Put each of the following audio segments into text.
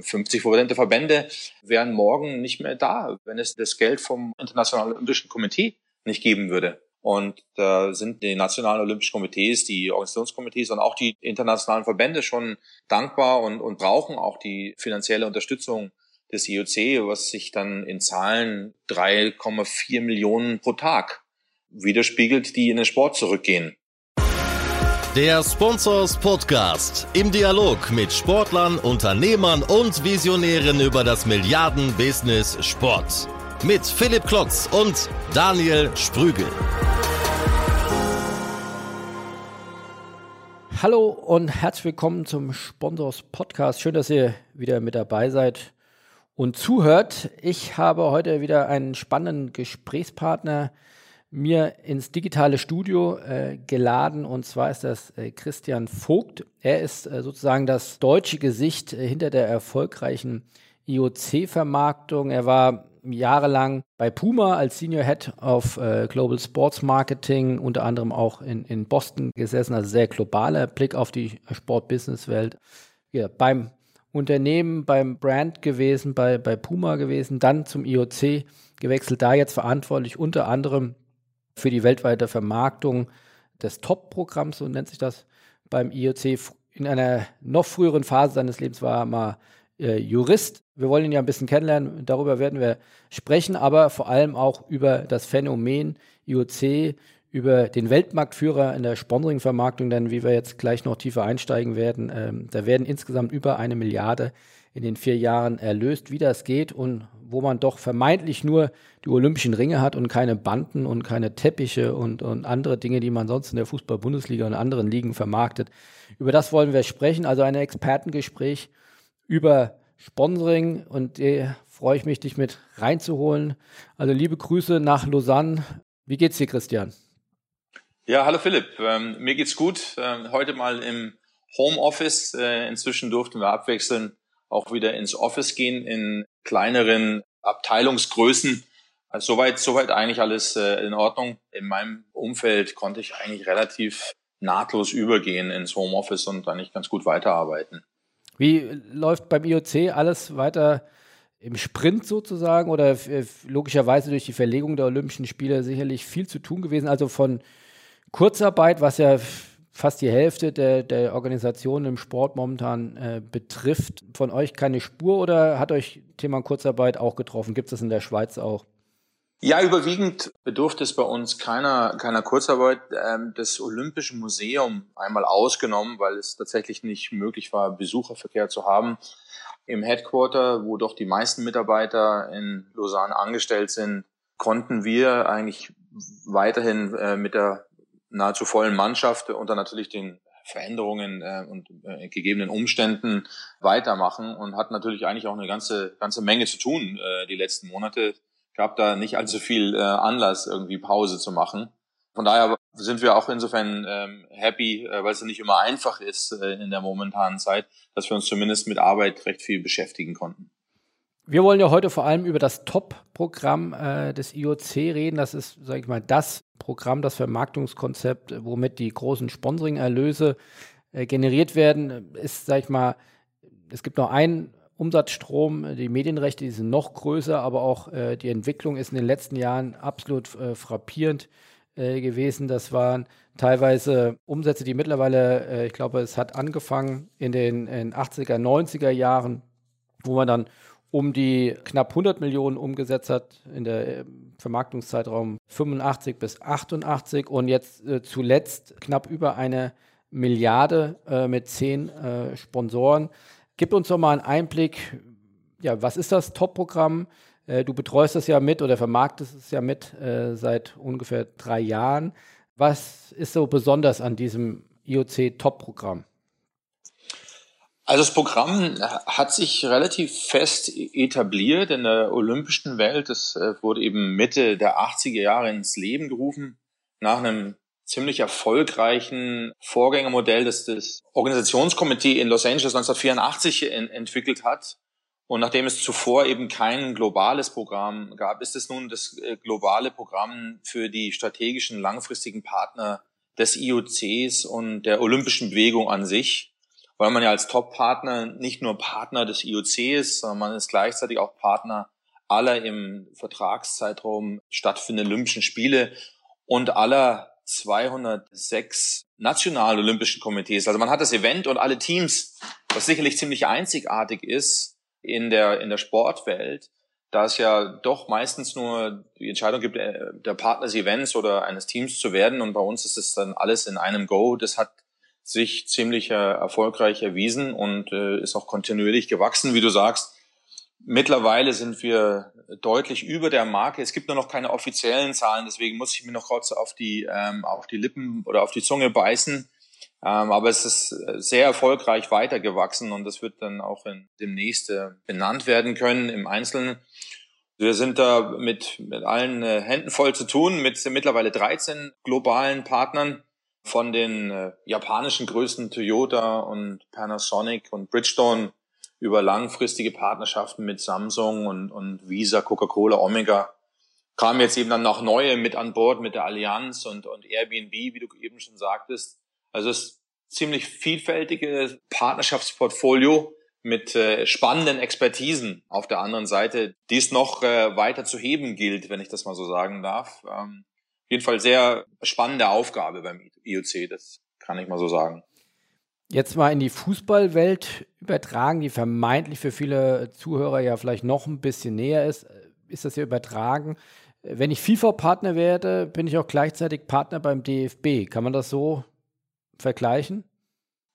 50 Prozent Verbände wären morgen nicht mehr da, wenn es das Geld vom Internationalen Olympischen Komitee nicht geben würde. Und da sind die nationalen Olympischen Komitees, die Organisationskomitees und auch die internationalen Verbände schon dankbar und, und brauchen auch die finanzielle Unterstützung des IOC, was sich dann in Zahlen 3,4 Millionen pro Tag widerspiegelt, die in den Sport zurückgehen. Der Sponsors Podcast im Dialog mit Sportlern, Unternehmern und Visionären über das Milliarden-Business Sport. Mit Philipp Klotz und Daniel Sprügel. Hallo und herzlich willkommen zum Sponsors Podcast. Schön, dass ihr wieder mit dabei seid und zuhört. Ich habe heute wieder einen spannenden Gesprächspartner mir ins digitale Studio äh, geladen und zwar ist das äh, Christian Vogt. Er ist äh, sozusagen das deutsche Gesicht äh, hinter der erfolgreichen IOC-Vermarktung. Er war jahrelang bei Puma als Senior Head of äh, Global Sports Marketing, unter anderem auch in, in Boston gesessen, also sehr globaler Blick auf die Sport-Business-Welt. Ja, beim Unternehmen, beim Brand gewesen, bei, bei Puma gewesen, dann zum IOC gewechselt, da jetzt verantwortlich unter anderem für die weltweite Vermarktung des Top-Programms, so nennt sich das beim IOC. In einer noch früheren Phase seines Lebens war er mal äh, Jurist. Wir wollen ihn ja ein bisschen kennenlernen, darüber werden wir sprechen, aber vor allem auch über das Phänomen IOC, über den Weltmarktführer in der Sponsoring-Vermarktung, denn wie wir jetzt gleich noch tiefer einsteigen werden, ähm, da werden insgesamt über eine Milliarde in den vier Jahren erlöst, wie das geht und wo man doch vermeintlich nur die olympischen Ringe hat und keine Banden und keine Teppiche und, und andere Dinge, die man sonst in der Fußball-Bundesliga und anderen Ligen vermarktet. Über das wollen wir sprechen, also ein Expertengespräch über Sponsoring und äh, freue ich mich, dich mit reinzuholen. Also liebe Grüße nach Lausanne. Wie geht's dir, Christian? Ja, hallo Philipp. Ähm, mir geht's gut. Ähm, heute mal im Homeoffice. Äh, inzwischen durften wir abwechseln auch wieder ins Office gehen in kleineren Abteilungsgrößen. Also soweit, soweit eigentlich alles äh, in Ordnung. In meinem Umfeld konnte ich eigentlich relativ nahtlos übergehen ins Homeoffice und eigentlich ganz gut weiterarbeiten. Wie läuft beim IOC alles weiter im Sprint sozusagen oder äh, logischerweise durch die Verlegung der Olympischen Spiele sicherlich viel zu tun gewesen? Also von Kurzarbeit, was ja fast die Hälfte der, der Organisationen im Sport momentan äh, betrifft. Von euch keine Spur oder hat euch Thema Kurzarbeit auch getroffen? Gibt es das in der Schweiz auch? Ja, überwiegend bedurfte es bei uns keiner, keiner Kurzarbeit. Ähm, das Olympische Museum einmal ausgenommen, weil es tatsächlich nicht möglich war, Besucherverkehr zu haben. Im Headquarter, wo doch die meisten Mitarbeiter in Lausanne angestellt sind, konnten wir eigentlich weiterhin äh, mit der nahezu vollen Mannschaft unter natürlich den Veränderungen äh, und äh, gegebenen Umständen weitermachen und hat natürlich eigentlich auch eine ganze ganze Menge zu tun äh, die letzten Monate. Gab da nicht allzu viel äh, Anlass irgendwie Pause zu machen. Von daher sind wir auch insofern ähm, happy, äh, weil es ja nicht immer einfach ist äh, in der momentanen Zeit, dass wir uns zumindest mit Arbeit recht viel beschäftigen konnten. Wir wollen ja heute vor allem über das Top-Programm äh, des IOC reden. Das ist, sage ich mal, das Programm, das Vermarktungskonzept, womit die großen Sponsoring-Erlöse äh, generiert werden. Ist, sage ich mal, es gibt noch einen Umsatzstrom, die Medienrechte, die sind noch größer, aber auch äh, die Entwicklung ist in den letzten Jahren absolut äh, frappierend äh, gewesen. Das waren teilweise Umsätze, die mittlerweile, äh, ich glaube, es hat angefangen in den in 80er, 90er Jahren, wo man dann um die knapp 100 Millionen umgesetzt hat in der äh, Vermarktungszeitraum 85 bis 88 und jetzt äh, zuletzt knapp über eine Milliarde äh, mit zehn äh, Sponsoren. Gib uns doch mal einen Einblick, ja, was ist das Top-Programm? Äh, du betreust das ja mit oder vermarktest es ja mit äh, seit ungefähr drei Jahren. Was ist so besonders an diesem IOC-Top-Programm? Also das Programm hat sich relativ fest etabliert in der olympischen Welt. Es äh, wurde eben Mitte der 80er Jahre ins Leben gerufen, nach einem ziemlich erfolgreichen Vorgängermodell, das das Organisationskomitee in Los Angeles 1984 entwickelt hat. Und nachdem es zuvor eben kein globales Programm gab, ist es nun das äh, globale Programm für die strategischen langfristigen Partner des IOCs und der olympischen Bewegung an sich weil man ja als Top-Partner nicht nur Partner des IOC ist, sondern man ist gleichzeitig auch Partner aller im Vertragszeitraum stattfindenden Olympischen Spiele und aller 206 nationalen Olympischen Komitees. Also man hat das Event und alle Teams, was sicherlich ziemlich einzigartig ist in der, in der Sportwelt, da es ja doch meistens nur die Entscheidung gibt, äh, der Partner des Events oder eines Teams zu werden. Und bei uns ist es dann alles in einem Go. Das hat sich ziemlich äh, erfolgreich erwiesen und äh, ist auch kontinuierlich gewachsen, wie du sagst. Mittlerweile sind wir deutlich über der Marke. Es gibt nur noch keine offiziellen Zahlen, deswegen muss ich mir noch kurz auf die, ähm, auf die Lippen oder auf die Zunge beißen. Ähm, aber es ist sehr erfolgreich weitergewachsen und das wird dann auch in, demnächst äh, benannt werden können im Einzelnen. Wir sind da mit, mit allen äh, Händen voll zu tun, mit mittlerweile 13 globalen Partnern von den äh, japanischen Größen Toyota und Panasonic und Bridgestone über langfristige Partnerschaften mit Samsung und, und Visa, Coca-Cola, Omega kamen jetzt eben dann noch neue mit an Bord mit der Allianz und, und Airbnb, wie du eben schon sagtest. Also ist ziemlich vielfältiges Partnerschaftsportfolio mit äh, spannenden Expertisen auf der anderen Seite, die es noch äh, weiter zu heben gilt, wenn ich das mal so sagen darf. Ähm, jeden Fall sehr spannende Aufgabe beim IOC, das kann ich mal so sagen. Jetzt mal in die Fußballwelt übertragen, die vermeintlich für viele Zuhörer ja vielleicht noch ein bisschen näher ist. Ist das hier übertragen? Wenn ich FIFA-Partner werde, bin ich auch gleichzeitig Partner beim DFB. Kann man das so vergleichen?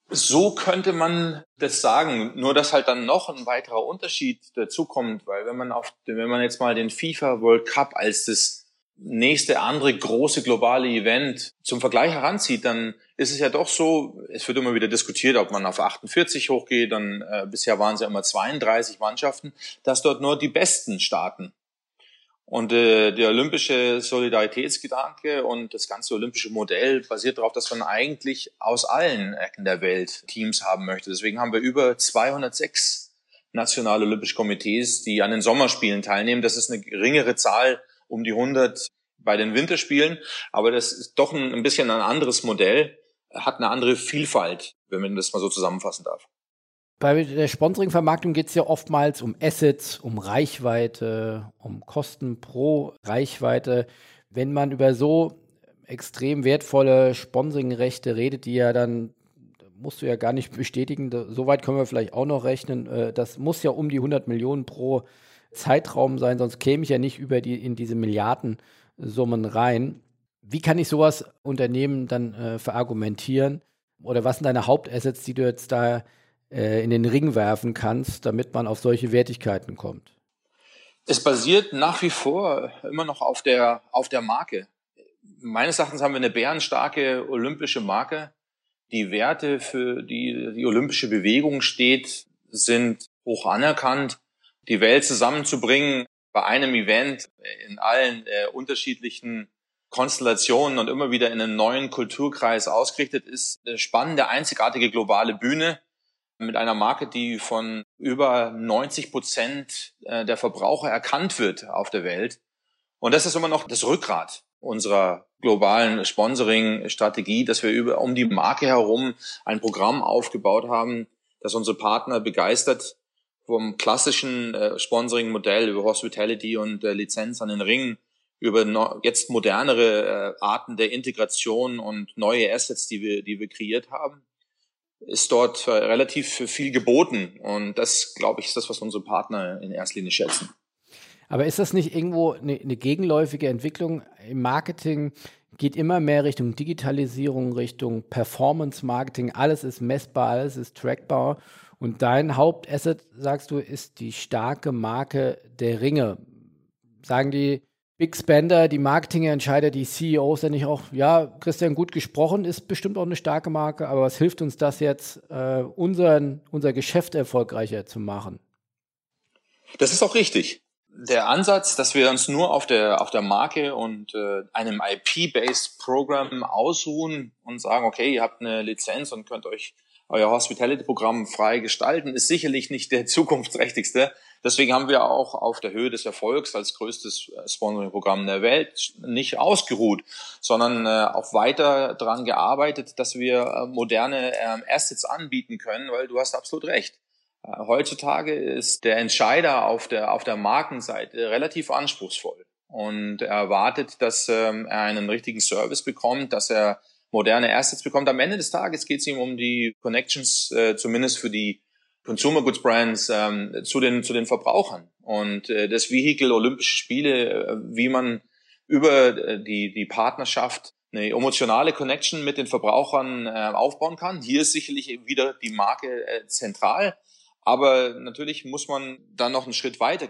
So könnte man das sagen, nur dass halt dann noch ein weiterer Unterschied dazukommt, weil wenn man auf, wenn man jetzt mal den FIFA World Cup als das nächste andere große globale Event zum Vergleich heranzieht, dann ist es ja doch so, es wird immer wieder diskutiert, ob man auf 48 hochgeht, dann äh, bisher waren es ja immer 32 Mannschaften, dass dort nur die Besten starten. Und äh, der olympische Solidaritätsgedanke und das ganze olympische Modell basiert darauf, dass man eigentlich aus allen Ecken der Welt Teams haben möchte. Deswegen haben wir über 206 nationale olympische Komitees, die an den Sommerspielen teilnehmen. Das ist eine geringere Zahl um die 100 bei den Winterspielen, aber das ist doch ein, ein bisschen ein anderes Modell, hat eine andere Vielfalt, wenn man das mal so zusammenfassen darf. Bei der Sponsoring-Vermarktung geht es ja oftmals um Assets, um Reichweite, um Kosten pro Reichweite. Wenn man über so extrem wertvolle Sponsoring-Rechte redet, die ja dann, musst du ja gar nicht bestätigen, soweit können wir vielleicht auch noch rechnen, äh, das muss ja um die 100 Millionen pro Zeitraum sein, sonst käme ich ja nicht über die, in diese Milliardensummen rein. Wie kann ich sowas Unternehmen dann äh, verargumentieren? Oder was sind deine Hauptassets, die du jetzt da äh, in den Ring werfen kannst, damit man auf solche Wertigkeiten kommt? Es basiert nach wie vor immer noch auf der, auf der Marke. Meines Erachtens haben wir eine bärenstarke olympische Marke. Die Werte, für die die olympische Bewegung steht, sind hoch anerkannt die Welt zusammenzubringen bei einem Event in allen äh, unterschiedlichen Konstellationen und immer wieder in einem neuen Kulturkreis ausgerichtet ist. Eine spannende, einzigartige globale Bühne mit einer Marke, die von über 90 Prozent äh, der Verbraucher erkannt wird auf der Welt. Und das ist immer noch das Rückgrat unserer globalen Sponsoring-Strategie, dass wir über, um die Marke herum ein Programm aufgebaut haben, das unsere Partner begeistert vom klassischen äh, Sponsoring-Modell über Hospitality und äh, Lizenz an den Ring über no, jetzt modernere äh, Arten der Integration und neue Assets, die wir, die wir kreiert haben, ist dort äh, relativ viel geboten. Und das, glaube ich, ist das, was unsere Partner in erster Linie schätzen. Aber ist das nicht irgendwo eine, eine gegenläufige Entwicklung im Marketing? Geht immer mehr Richtung Digitalisierung, Richtung Performance-Marketing. Alles ist messbar, alles ist trackbar. Und dein Hauptasset, sagst du, ist die starke Marke der Ringe. Sagen die Big Spender, die Marketingentscheider, die CEOs dann nicht auch, ja, Christian, gut gesprochen, ist bestimmt auch eine starke Marke, aber was hilft uns das jetzt, äh, unseren, unser Geschäft erfolgreicher zu machen? Das ist auch richtig. Der Ansatz, dass wir uns nur auf der, auf der Marke und äh, einem IP-based Programm ausruhen und sagen, okay, ihr habt eine Lizenz und könnt euch euer Hospitality-Programm frei gestalten, ist sicherlich nicht der zukunftsträchtigste. Deswegen haben wir auch auf der Höhe des Erfolgs als größtes äh, Sponsoring-Programm der Welt nicht ausgeruht, sondern äh, auch weiter daran gearbeitet, dass wir äh, moderne ähm, Assets anbieten können, weil du hast absolut recht. Heutzutage ist der Entscheider auf der, auf der Markenseite relativ anspruchsvoll und er erwartet, dass ähm, er einen richtigen Service bekommt, dass er moderne Assets bekommt. Am Ende des Tages geht es ihm um die Connections, äh, zumindest für die Consumer Goods Brands ähm, zu den zu den Verbrauchern und äh, das Vehikel Olympische Spiele, äh, wie man über äh, die die Partnerschaft eine emotionale Connection mit den Verbrauchern äh, aufbauen kann. Hier ist sicherlich wieder die Marke äh, zentral, aber natürlich muss man dann noch einen Schritt weiter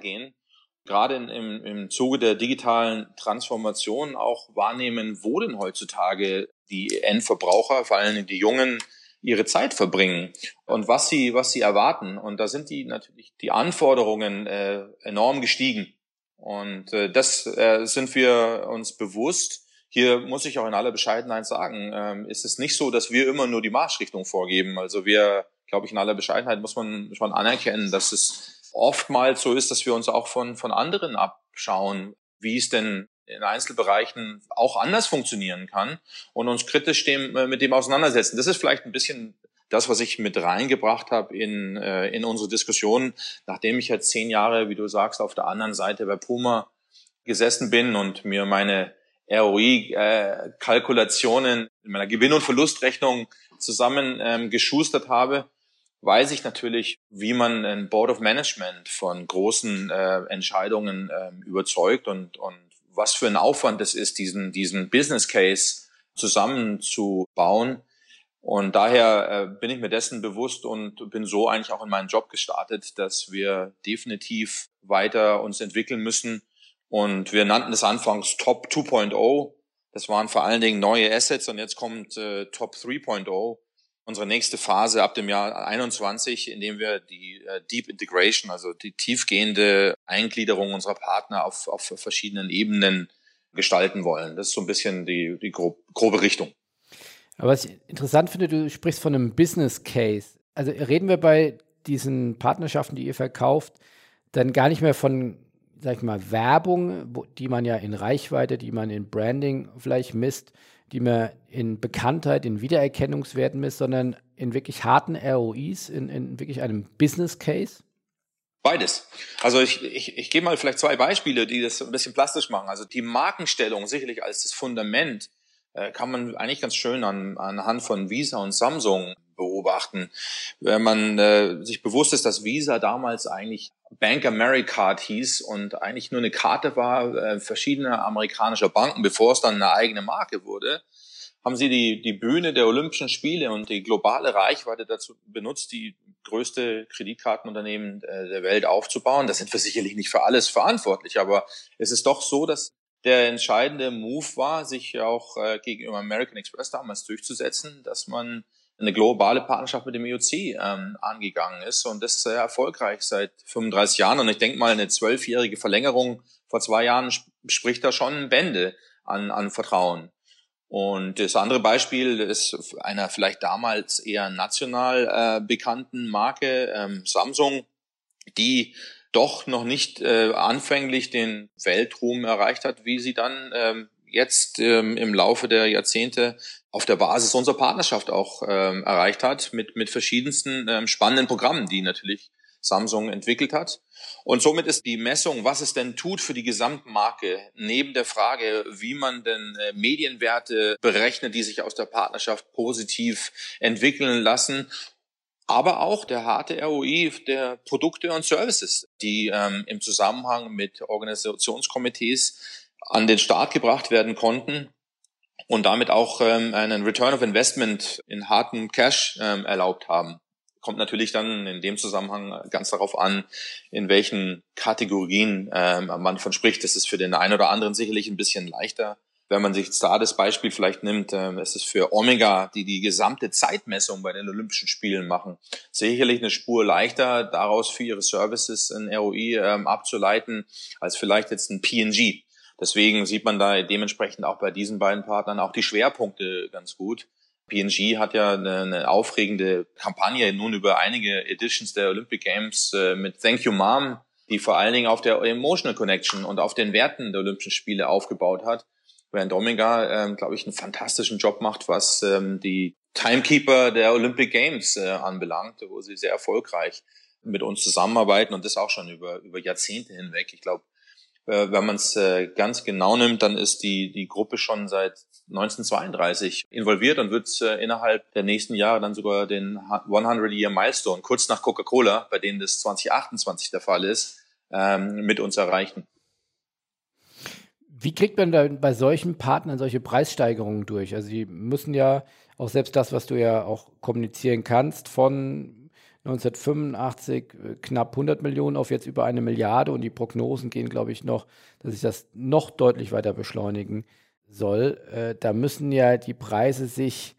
Gerade im, im Zuge der digitalen Transformation auch wahrnehmen, wo denn heutzutage die Endverbraucher, vor allem die Jungen, ihre Zeit verbringen und was sie, was sie erwarten. Und da sind die natürlich die Anforderungen äh, enorm gestiegen. Und äh, das äh, sind wir uns bewusst. Hier muss ich auch in aller Bescheidenheit sagen, ähm, ist es nicht so, dass wir immer nur die Marschrichtung vorgeben. Also wir, glaube ich, in aller Bescheidenheit muss man schon anerkennen, dass es oftmals so ist, dass wir uns auch von, von anderen abschauen, wie es denn in Einzelbereichen auch anders funktionieren kann und uns kritisch dem, äh, mit dem auseinandersetzen. Das ist vielleicht ein bisschen das, was ich mit reingebracht habe in, äh, in unsere Diskussion, nachdem ich jetzt zehn Jahre, wie du sagst, auf der anderen Seite bei Puma gesessen bin und mir meine ROI-Kalkulationen äh, in meiner Gewinn- und Verlustrechnung zusammen ähm, geschustert habe, weiß ich natürlich, wie man ein Board of Management von großen äh, Entscheidungen äh, überzeugt und, und was für ein Aufwand es ist, diesen, diesen Business Case zusammenzubauen. Und daher äh, bin ich mir dessen bewusst und bin so eigentlich auch in meinen Job gestartet, dass wir definitiv weiter uns entwickeln müssen. Und wir nannten es anfangs Top 2.0. Das waren vor allen Dingen neue Assets und jetzt kommt äh, Top 3.0 unsere nächste Phase ab dem Jahr 21, in dem wir die äh, Deep Integration, also die tiefgehende Eingliederung unserer Partner auf, auf verschiedenen Ebenen gestalten wollen. Das ist so ein bisschen die, die grob, grobe Richtung. Aber was ich interessant finde, du sprichst von einem Business Case. Also reden wir bei diesen Partnerschaften, die ihr verkauft, dann gar nicht mehr von, sag ich mal, Werbung, die man ja in Reichweite, die man in Branding vielleicht misst, die man in Bekanntheit, in Wiedererkennungswerten misst, sondern in wirklich harten ROIs, in, in wirklich einem Business Case? Beides. Also ich, ich, ich gebe mal vielleicht zwei Beispiele, die das ein bisschen plastisch machen. Also die Markenstellung sicherlich als das Fundament äh, kann man eigentlich ganz schön an, anhand von Visa und Samsung beobachten. Wenn man äh, sich bewusst ist, dass Visa damals eigentlich Bank Americard hieß und eigentlich nur eine Karte war äh, verschiedener amerikanischer Banken, bevor es dann eine eigene Marke wurde, haben sie die, die Bühne der Olympischen Spiele und die globale Reichweite dazu benutzt, die größte Kreditkartenunternehmen äh, der Welt aufzubauen. Das sind wir sicherlich nicht für alles verantwortlich, aber es ist doch so, dass der entscheidende Move war, sich auch äh, gegenüber American Express damals durchzusetzen, dass man eine globale Partnerschaft mit dem IOC ähm, angegangen ist und das ist sehr erfolgreich seit 35 Jahren und ich denke mal eine zwölfjährige Verlängerung vor zwei Jahren spricht da schon Bände an, an Vertrauen. Und das andere Beispiel ist einer vielleicht damals eher national äh, bekannten Marke ähm, Samsung, die doch noch nicht äh, anfänglich den Weltruhm erreicht hat, wie sie dann ähm, jetzt ähm, im Laufe der Jahrzehnte auf der Basis unserer Partnerschaft auch ähm, erreicht hat, mit, mit verschiedensten ähm, spannenden Programmen, die natürlich Samsung entwickelt hat. Und somit ist die Messung, was es denn tut für die Gesamtmarke, neben der Frage, wie man denn äh, Medienwerte berechnet, die sich aus der Partnerschaft positiv entwickeln lassen, aber auch der harte ROI der Produkte und Services, die ähm, im Zusammenhang mit Organisationskomitees an den Start gebracht werden konnten und damit auch ähm, einen Return of Investment in harten Cash ähm, erlaubt haben. Kommt natürlich dann in dem Zusammenhang ganz darauf an, in welchen Kategorien ähm, man von spricht. Das ist für den einen oder anderen sicherlich ein bisschen leichter. Wenn man sich da das Beispiel vielleicht nimmt, äh, es ist für Omega, die die gesamte Zeitmessung bei den Olympischen Spielen machen, sicherlich eine Spur leichter, daraus für ihre Services ein ROI ähm, abzuleiten, als vielleicht jetzt ein PNG Deswegen sieht man da dementsprechend auch bei diesen beiden Partnern auch die Schwerpunkte ganz gut. PNG hat ja eine, eine aufregende Kampagne nun über einige Editions der Olympic Games äh, mit Thank You Mom die vor allen Dingen auf der Emotional Connection und auf den Werten der Olympischen Spiele aufgebaut hat. Während Domiga, ähm, glaube ich, einen fantastischen Job macht, was ähm, die Timekeeper der Olympic Games äh, anbelangt, wo sie sehr erfolgreich mit uns zusammenarbeiten und das auch schon über, über Jahrzehnte hinweg. Ich glaube, äh, wenn man es äh, ganz genau nimmt, dann ist die, die Gruppe schon seit 1932 involviert und wird äh, innerhalb der nächsten Jahre dann sogar den 100-Year Milestone, kurz nach Coca-Cola, bei denen das 2028 der Fall ist, ähm, mit uns erreichen. Wie kriegt man da bei solchen Partnern solche Preissteigerungen durch? Also die müssen ja auch selbst das, was du ja auch kommunizieren kannst, von 1985 äh, knapp 100 Millionen auf jetzt über eine Milliarde und die Prognosen gehen, glaube ich, noch, dass sich das noch deutlich weiter beschleunigen soll. Äh, da müssen ja die Preise sich,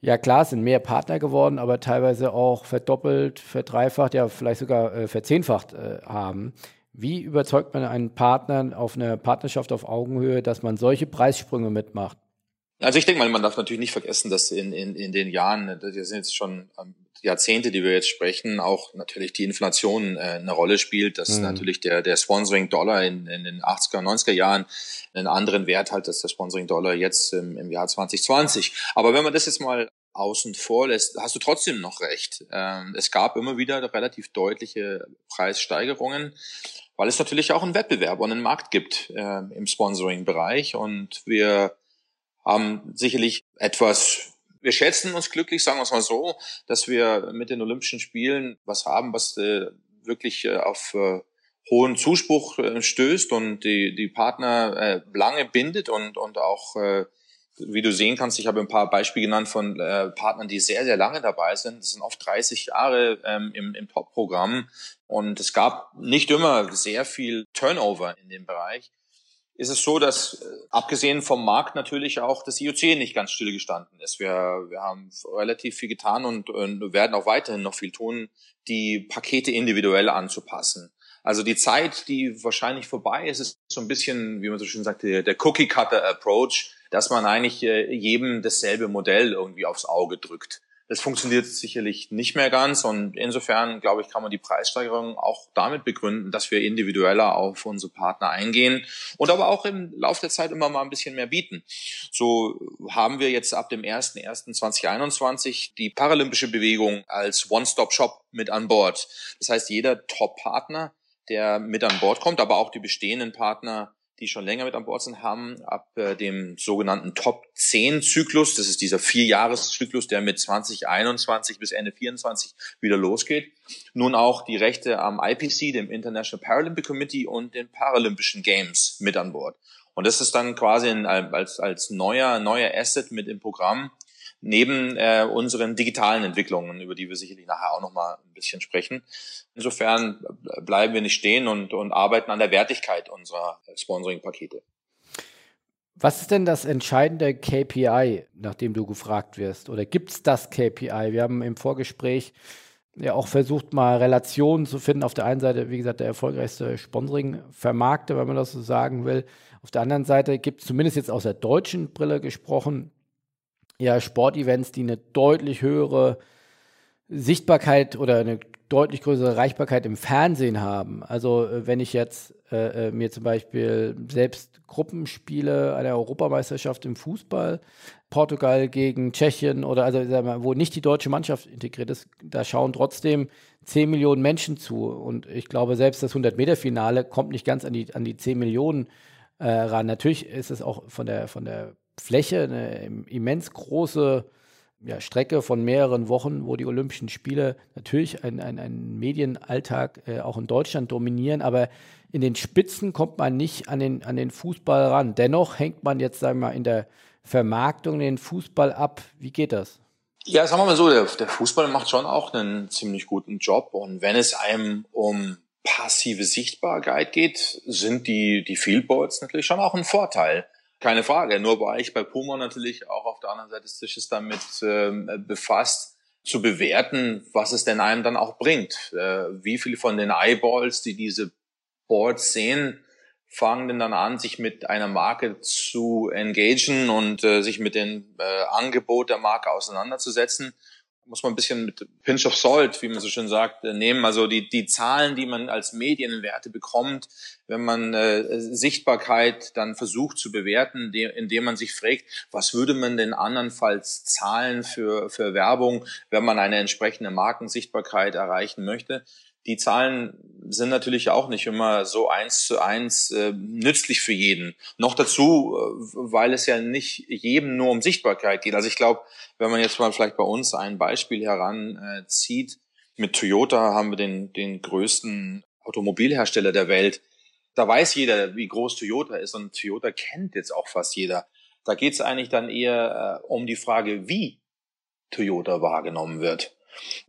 ja klar, sind mehr Partner geworden, aber teilweise auch verdoppelt, verdreifacht, ja vielleicht sogar äh, verzehnfacht haben. Wie überzeugt man einen Partner auf eine Partnerschaft auf Augenhöhe, dass man solche Preissprünge mitmacht? Also ich denke mal, man darf natürlich nicht vergessen, dass in, in, in den Jahren, das sind jetzt schon ähm, Jahrzehnte, die wir jetzt sprechen, auch natürlich die Inflation äh, eine Rolle spielt, dass mhm. natürlich der, der Sponsoring-Dollar in, in den 80er, 90er Jahren einen anderen Wert hat als der Sponsoring-Dollar jetzt im, im Jahr 2020. Aber wenn man das jetzt mal außen vor lässt, hast du trotzdem noch recht. Ähm, es gab immer wieder relativ deutliche Preissteigerungen, weil es natürlich auch einen Wettbewerb und einen Markt gibt äh, im Sponsoring-Bereich und wir haben sicherlich etwas wir schätzen uns glücklich, sagen wir es mal so, dass wir mit den Olympischen Spielen was haben, was äh, wirklich äh, auf äh, hohen Zuspruch äh, stößt und die, die Partner äh, lange bindet und, und auch, äh, wie du sehen kannst, ich habe ein paar Beispiele genannt von Partnern, die sehr, sehr lange dabei sind. Das sind oft 30 Jahre ähm, im, im Top-Programm und es gab nicht immer sehr viel Turnover in dem Bereich ist es so, dass äh, abgesehen vom Markt natürlich auch das IOC nicht ganz stillgestanden ist. Wir, wir haben relativ viel getan und, und werden auch weiterhin noch viel tun, die Pakete individuell anzupassen. Also die Zeit, die wahrscheinlich vorbei ist, ist so ein bisschen, wie man so schön sagt, der, der Cookie-Cutter-Approach, dass man eigentlich äh, jedem dasselbe Modell irgendwie aufs Auge drückt. Das funktioniert sicherlich nicht mehr ganz und insofern, glaube ich, kann man die Preissteigerung auch damit begründen, dass wir individueller auf unsere Partner eingehen und aber auch im Laufe der Zeit immer mal ein bisschen mehr bieten. So haben wir jetzt ab dem 01.01.2021 die paralympische Bewegung als One-Stop-Shop mit an Bord. Das heißt, jeder Top-Partner, der mit an Bord kommt, aber auch die bestehenden Partner die schon länger mit an Bord sind, haben ab äh, dem sogenannten Top 10 Zyklus, das ist dieser Vierjahreszyklus, der mit 2021 bis Ende 24 wieder losgeht, nun auch die Rechte am IPC, dem International Paralympic Committee und den Paralympischen Games mit an Bord. Und das ist dann quasi ein, als, als neuer, neuer Asset mit im Programm, neben äh, unseren digitalen Entwicklungen, über die wir sicherlich nachher auch noch mal ein bisschen sprechen. Insofern bleiben wir nicht stehen und, und arbeiten an der Wertigkeit unserer Sponsoring-Pakete. Was ist denn das entscheidende KPI, nachdem du gefragt wirst? Oder gibt es das KPI? Wir haben im Vorgespräch ja auch versucht, mal Relationen zu finden. Auf der einen Seite, wie gesagt, der erfolgreichste Sponsoring-Vermarkter, wenn man das so sagen will. Auf der anderen Seite gibt es zumindest jetzt aus der deutschen Brille gesprochen ja Sportevents, die eine deutlich höhere Sichtbarkeit oder eine deutlich größere Reichbarkeit im Fernsehen haben. Also äh, wenn ich jetzt äh, äh, mir zum Beispiel selbst Gruppenspiele einer Europameisterschaft im Fußball, Portugal gegen Tschechien oder also mal, wo nicht die deutsche Mannschaft integriert ist, da schauen trotzdem 10 Millionen Menschen zu. Und ich glaube, selbst das 100-Meter-Finale kommt nicht ganz an die, an die 10 Millionen äh, ran. Natürlich ist es auch von der, von der Fläche, eine immens große ja, Strecke von mehreren Wochen, wo die Olympischen Spiele natürlich einen ein Medienalltag äh, auch in Deutschland dominieren, aber in den Spitzen kommt man nicht an den, an den Fußball ran. Dennoch hängt man jetzt, sagen wir mal, in der Vermarktung den Fußball ab. Wie geht das? Ja, sagen wir mal so, der, der Fußball macht schon auch einen ziemlich guten Job. Und wenn es einem um passive Sichtbarkeit geht, sind die, die Fieldboards natürlich schon auch ein Vorteil. Keine Frage. Nur war ich bei Puma natürlich auch auf der anderen Seite des Tisches damit ähm, befasst, zu bewerten, was es denn einem dann auch bringt. Äh, wie viele von den Eyeballs, die diese Boards sehen, fangen denn dann an, sich mit einer Marke zu engagieren und äh, sich mit dem äh, Angebot der Marke auseinanderzusetzen. Muss man ein bisschen mit Pinch of Salt, wie man so schön sagt, äh, nehmen. Also die, die Zahlen, die man als Medienwerte bekommt, wenn man äh, Sichtbarkeit dann versucht zu bewerten, indem man sich fragt, was würde man denn andernfalls zahlen für, für Werbung, wenn man eine entsprechende Markensichtbarkeit erreichen möchte die Zahlen sind natürlich auch nicht immer so eins zu eins äh, nützlich für jeden. Noch dazu, äh, weil es ja nicht jedem nur um Sichtbarkeit geht. Also ich glaube, wenn man jetzt mal vielleicht bei uns ein Beispiel heranzieht, äh, mit Toyota haben wir den, den größten Automobilhersteller der Welt. Da weiß jeder, wie groß Toyota ist und Toyota kennt jetzt auch fast jeder. Da geht es eigentlich dann eher äh, um die Frage, wie Toyota wahrgenommen wird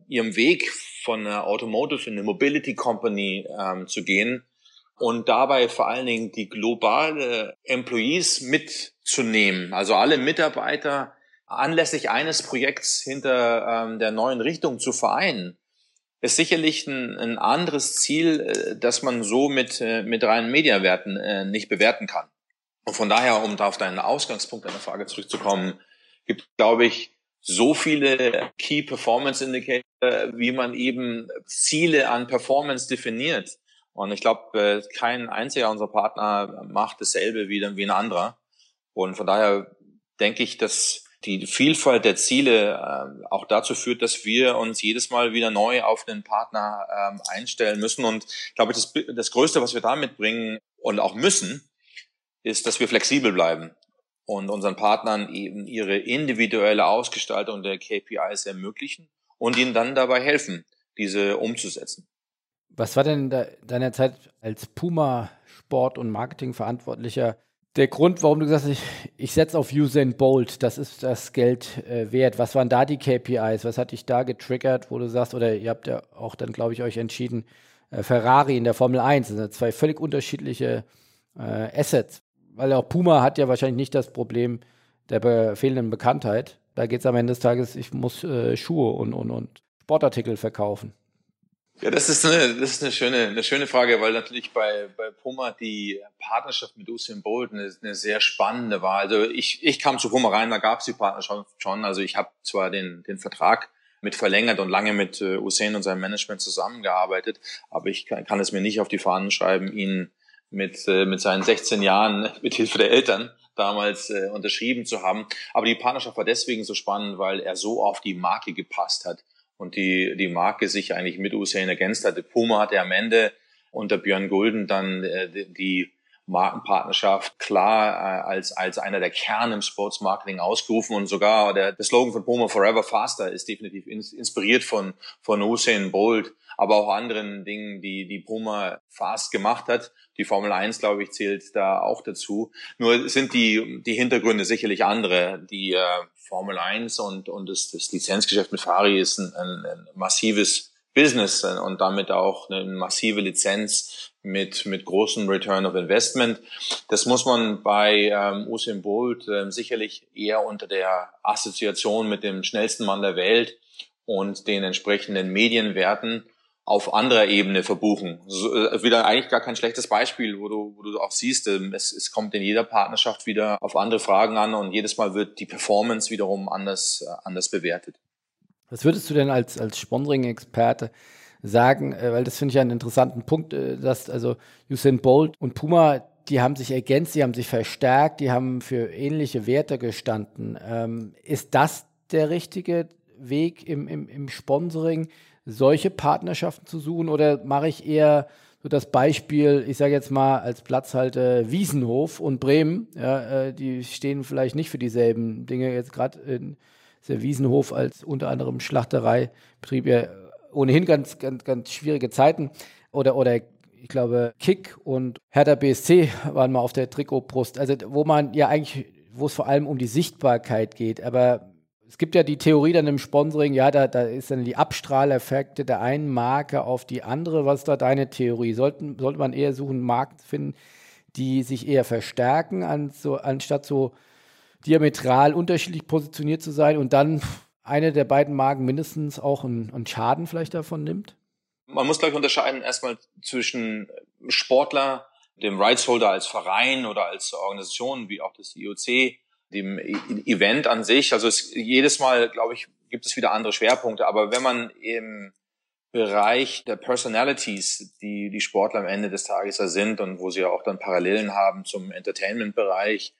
ihrem Weg von einer Automotive in eine Mobility Company ähm, zu gehen und dabei vor allen Dingen die globale Employees mitzunehmen, also alle Mitarbeiter anlässlich eines Projekts hinter ähm, der neuen Richtung zu vereinen, ist sicherlich ein, ein anderes Ziel, äh, das man so mit, äh, mit reinen Mediawerten äh, nicht bewerten kann. Und von daher, um da auf deinen Ausgangspunkt deiner Frage zurückzukommen, gibt, glaube ich, so viele Key Performance Indicator, wie man eben Ziele an Performance definiert. Und ich glaube, äh, kein einziger unserer Partner macht dasselbe wie, ein anderer. Und von daher denke ich, dass die Vielfalt der Ziele äh, auch dazu führt, dass wir uns jedes Mal wieder neu auf den Partner ähm, einstellen müssen. Und ich glaube, das, das Größte, was wir da mitbringen und auch müssen, ist, dass wir flexibel bleiben und unseren Partnern eben ihre individuelle Ausgestaltung der KPIs ermöglichen und ihnen dann dabei helfen, diese umzusetzen. Was war denn in deiner Zeit als Puma Sport- und Marketingverantwortlicher der Grund, warum du gesagt hast, ich, ich setze auf Usain Bolt, das ist das Geld äh, wert? Was waren da die KPIs? Was hat dich da getriggert, wo du sagst, oder ihr habt ja auch dann, glaube ich, euch entschieden, äh, Ferrari in der Formel 1, das sind zwei völlig unterschiedliche äh, Assets weil auch Puma hat ja wahrscheinlich nicht das Problem der be fehlenden Bekanntheit. Da geht es am Ende des Tages, ich muss äh, Schuhe und, und, und Sportartikel verkaufen. Ja, das ist eine, das ist eine schöne, eine schöne Frage, weil natürlich bei, bei Puma die Partnerschaft mit Usain Bolt eine, eine sehr spannende war. Also ich, ich kam zu Puma rein, da gab es die Partnerschaft schon. Also ich habe zwar den, den Vertrag mit verlängert und lange mit äh, Usain und seinem Management zusammengearbeitet, aber ich kann, kann es mir nicht auf die Fahnen schreiben, ihn mit, äh, mit seinen 16 Jahren mit Hilfe der Eltern damals äh, unterschrieben zu haben. Aber die Partnerschaft war deswegen so spannend, weil er so auf die Marke gepasst hat und die, die Marke sich eigentlich mit Usain ergänzt hatte. Puma hatte am Ende unter Björn Gulden dann äh, die Markenpartnerschaft klar äh, als, als einer der Kerne im Sportsmarketing ausgerufen und sogar der, der Slogan von Puma Forever Faster ist definitiv ins, inspiriert von, von Usain Bolt, aber auch anderen Dingen, die, die Puma fast gemacht hat. Die Formel 1, glaube ich, zählt da auch dazu. Nur sind die, die Hintergründe sicherlich andere. Die äh, Formel 1 und, und das, das Lizenzgeschäft mit Ferrari ist ein, ein, ein massives Business und damit auch eine massive Lizenz mit, mit großem Return of Investment. Das muss man bei ähm, Usain Bolt äh, sicherlich eher unter der Assoziation mit dem schnellsten Mann der Welt und den entsprechenden Medienwerten auf anderer Ebene verbuchen. So, äh, wieder eigentlich gar kein schlechtes Beispiel, wo du, wo du auch siehst, ähm, es, es kommt in jeder Partnerschaft wieder auf andere Fragen an und jedes Mal wird die Performance wiederum anders, äh, anders bewertet. Was würdest du denn als, als Sponsoring-Experte sagen, äh, weil das finde ich einen interessanten Punkt, dass also Usain Bolt und Puma, die haben sich ergänzt, die haben sich verstärkt, die haben für ähnliche Werte gestanden. Ähm, ist das der richtige Weg im, im, im Sponsoring, solche Partnerschaften zu suchen oder mache ich eher so das Beispiel, ich sage jetzt mal als Platzhalter Wiesenhof und Bremen, ja, äh, die stehen vielleicht nicht für dieselben Dinge jetzt gerade in der Wiesenhof als unter anderem Schlachtereibetrieb ja ohnehin ganz, ganz, ganz schwierige Zeiten. Oder, oder ich glaube, Kick und Hertha BSC waren mal auf der Trikotbrust. Also, wo man ja eigentlich, wo es vor allem um die Sichtbarkeit geht. Aber es gibt ja die Theorie dann im Sponsoring, ja, da, da ist dann die Abstrahleffekte der einen Marke auf die andere. Was ist da deine Theorie? Sollten, sollte man eher suchen, Marken finden, die sich eher verstärken, an so, anstatt so diametral unterschiedlich positioniert zu sein und dann eine der beiden Marken mindestens auch einen, einen Schaden vielleicht davon nimmt? Man muss gleich unterscheiden erstmal zwischen Sportler, dem Rightsholder als Verein oder als Organisation, wie auch das IOC, dem e-, Event an sich. Also es, jedes Mal, glaube ich, gibt es wieder andere Schwerpunkte. Aber wenn man im Bereich der Personalities, die die Sportler am Ende des Tages da sind und wo sie ja auch dann Parallelen haben zum Entertainment-Bereich,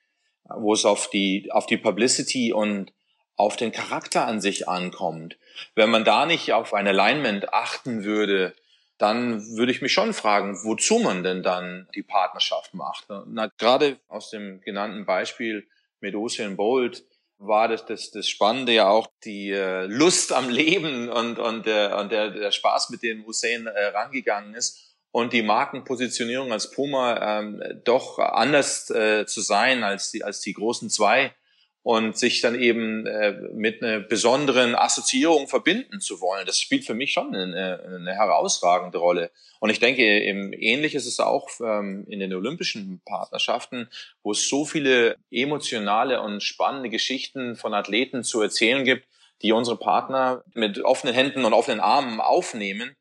wo es auf die, auf die Publicity und auf den Charakter an sich ankommt. Wenn man da nicht auf ein Alignment achten würde, dann würde ich mich schon fragen, wozu man denn dann die Partnerschaft macht. Na, gerade aus dem genannten Beispiel mit Usain Bolt war das, das, das Spannende ja auch die äh, Lust am Leben und, und, der, und der, der Spaß, mit dem Hussein äh, rangegangen ist. Und die Markenpositionierung als Puma ähm, doch anders äh, zu sein als die, als die großen zwei und sich dann eben äh, mit einer besonderen Assoziierung verbinden zu wollen. Das spielt für mich schon eine, eine herausragende Rolle. Und ich denke, eben ähnlich ist es auch ähm, in den olympischen Partnerschaften, wo es so viele emotionale und spannende Geschichten von Athleten zu erzählen gibt, die unsere Partner mit offenen Händen und offenen Armen aufnehmen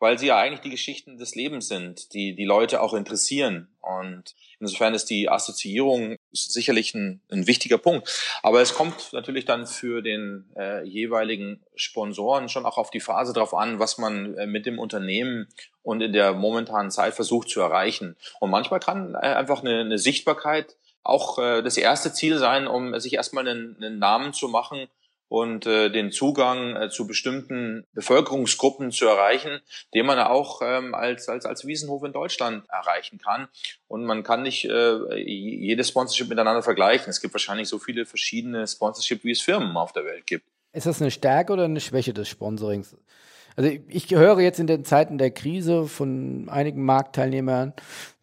weil sie ja eigentlich die Geschichten des Lebens sind, die die Leute auch interessieren. Und insofern ist die Assoziierung sicherlich ein, ein wichtiger Punkt. Aber es kommt natürlich dann für den äh, jeweiligen Sponsoren schon auch auf die Phase drauf an, was man äh, mit dem Unternehmen und in der momentanen Zeit versucht zu erreichen. Und manchmal kann äh, einfach eine, eine Sichtbarkeit auch äh, das erste Ziel sein, um sich erstmal einen, einen Namen zu machen und äh, den Zugang äh, zu bestimmten Bevölkerungsgruppen zu erreichen, den man auch ähm, als, als, als Wiesenhof in Deutschland erreichen kann. Und man kann nicht äh, jedes Sponsorship miteinander vergleichen. Es gibt wahrscheinlich so viele verschiedene Sponsorship, wie es Firmen auf der Welt gibt. Ist das eine Stärke oder eine Schwäche des Sponsorings? Also ich höre jetzt in den Zeiten der Krise von einigen Marktteilnehmern,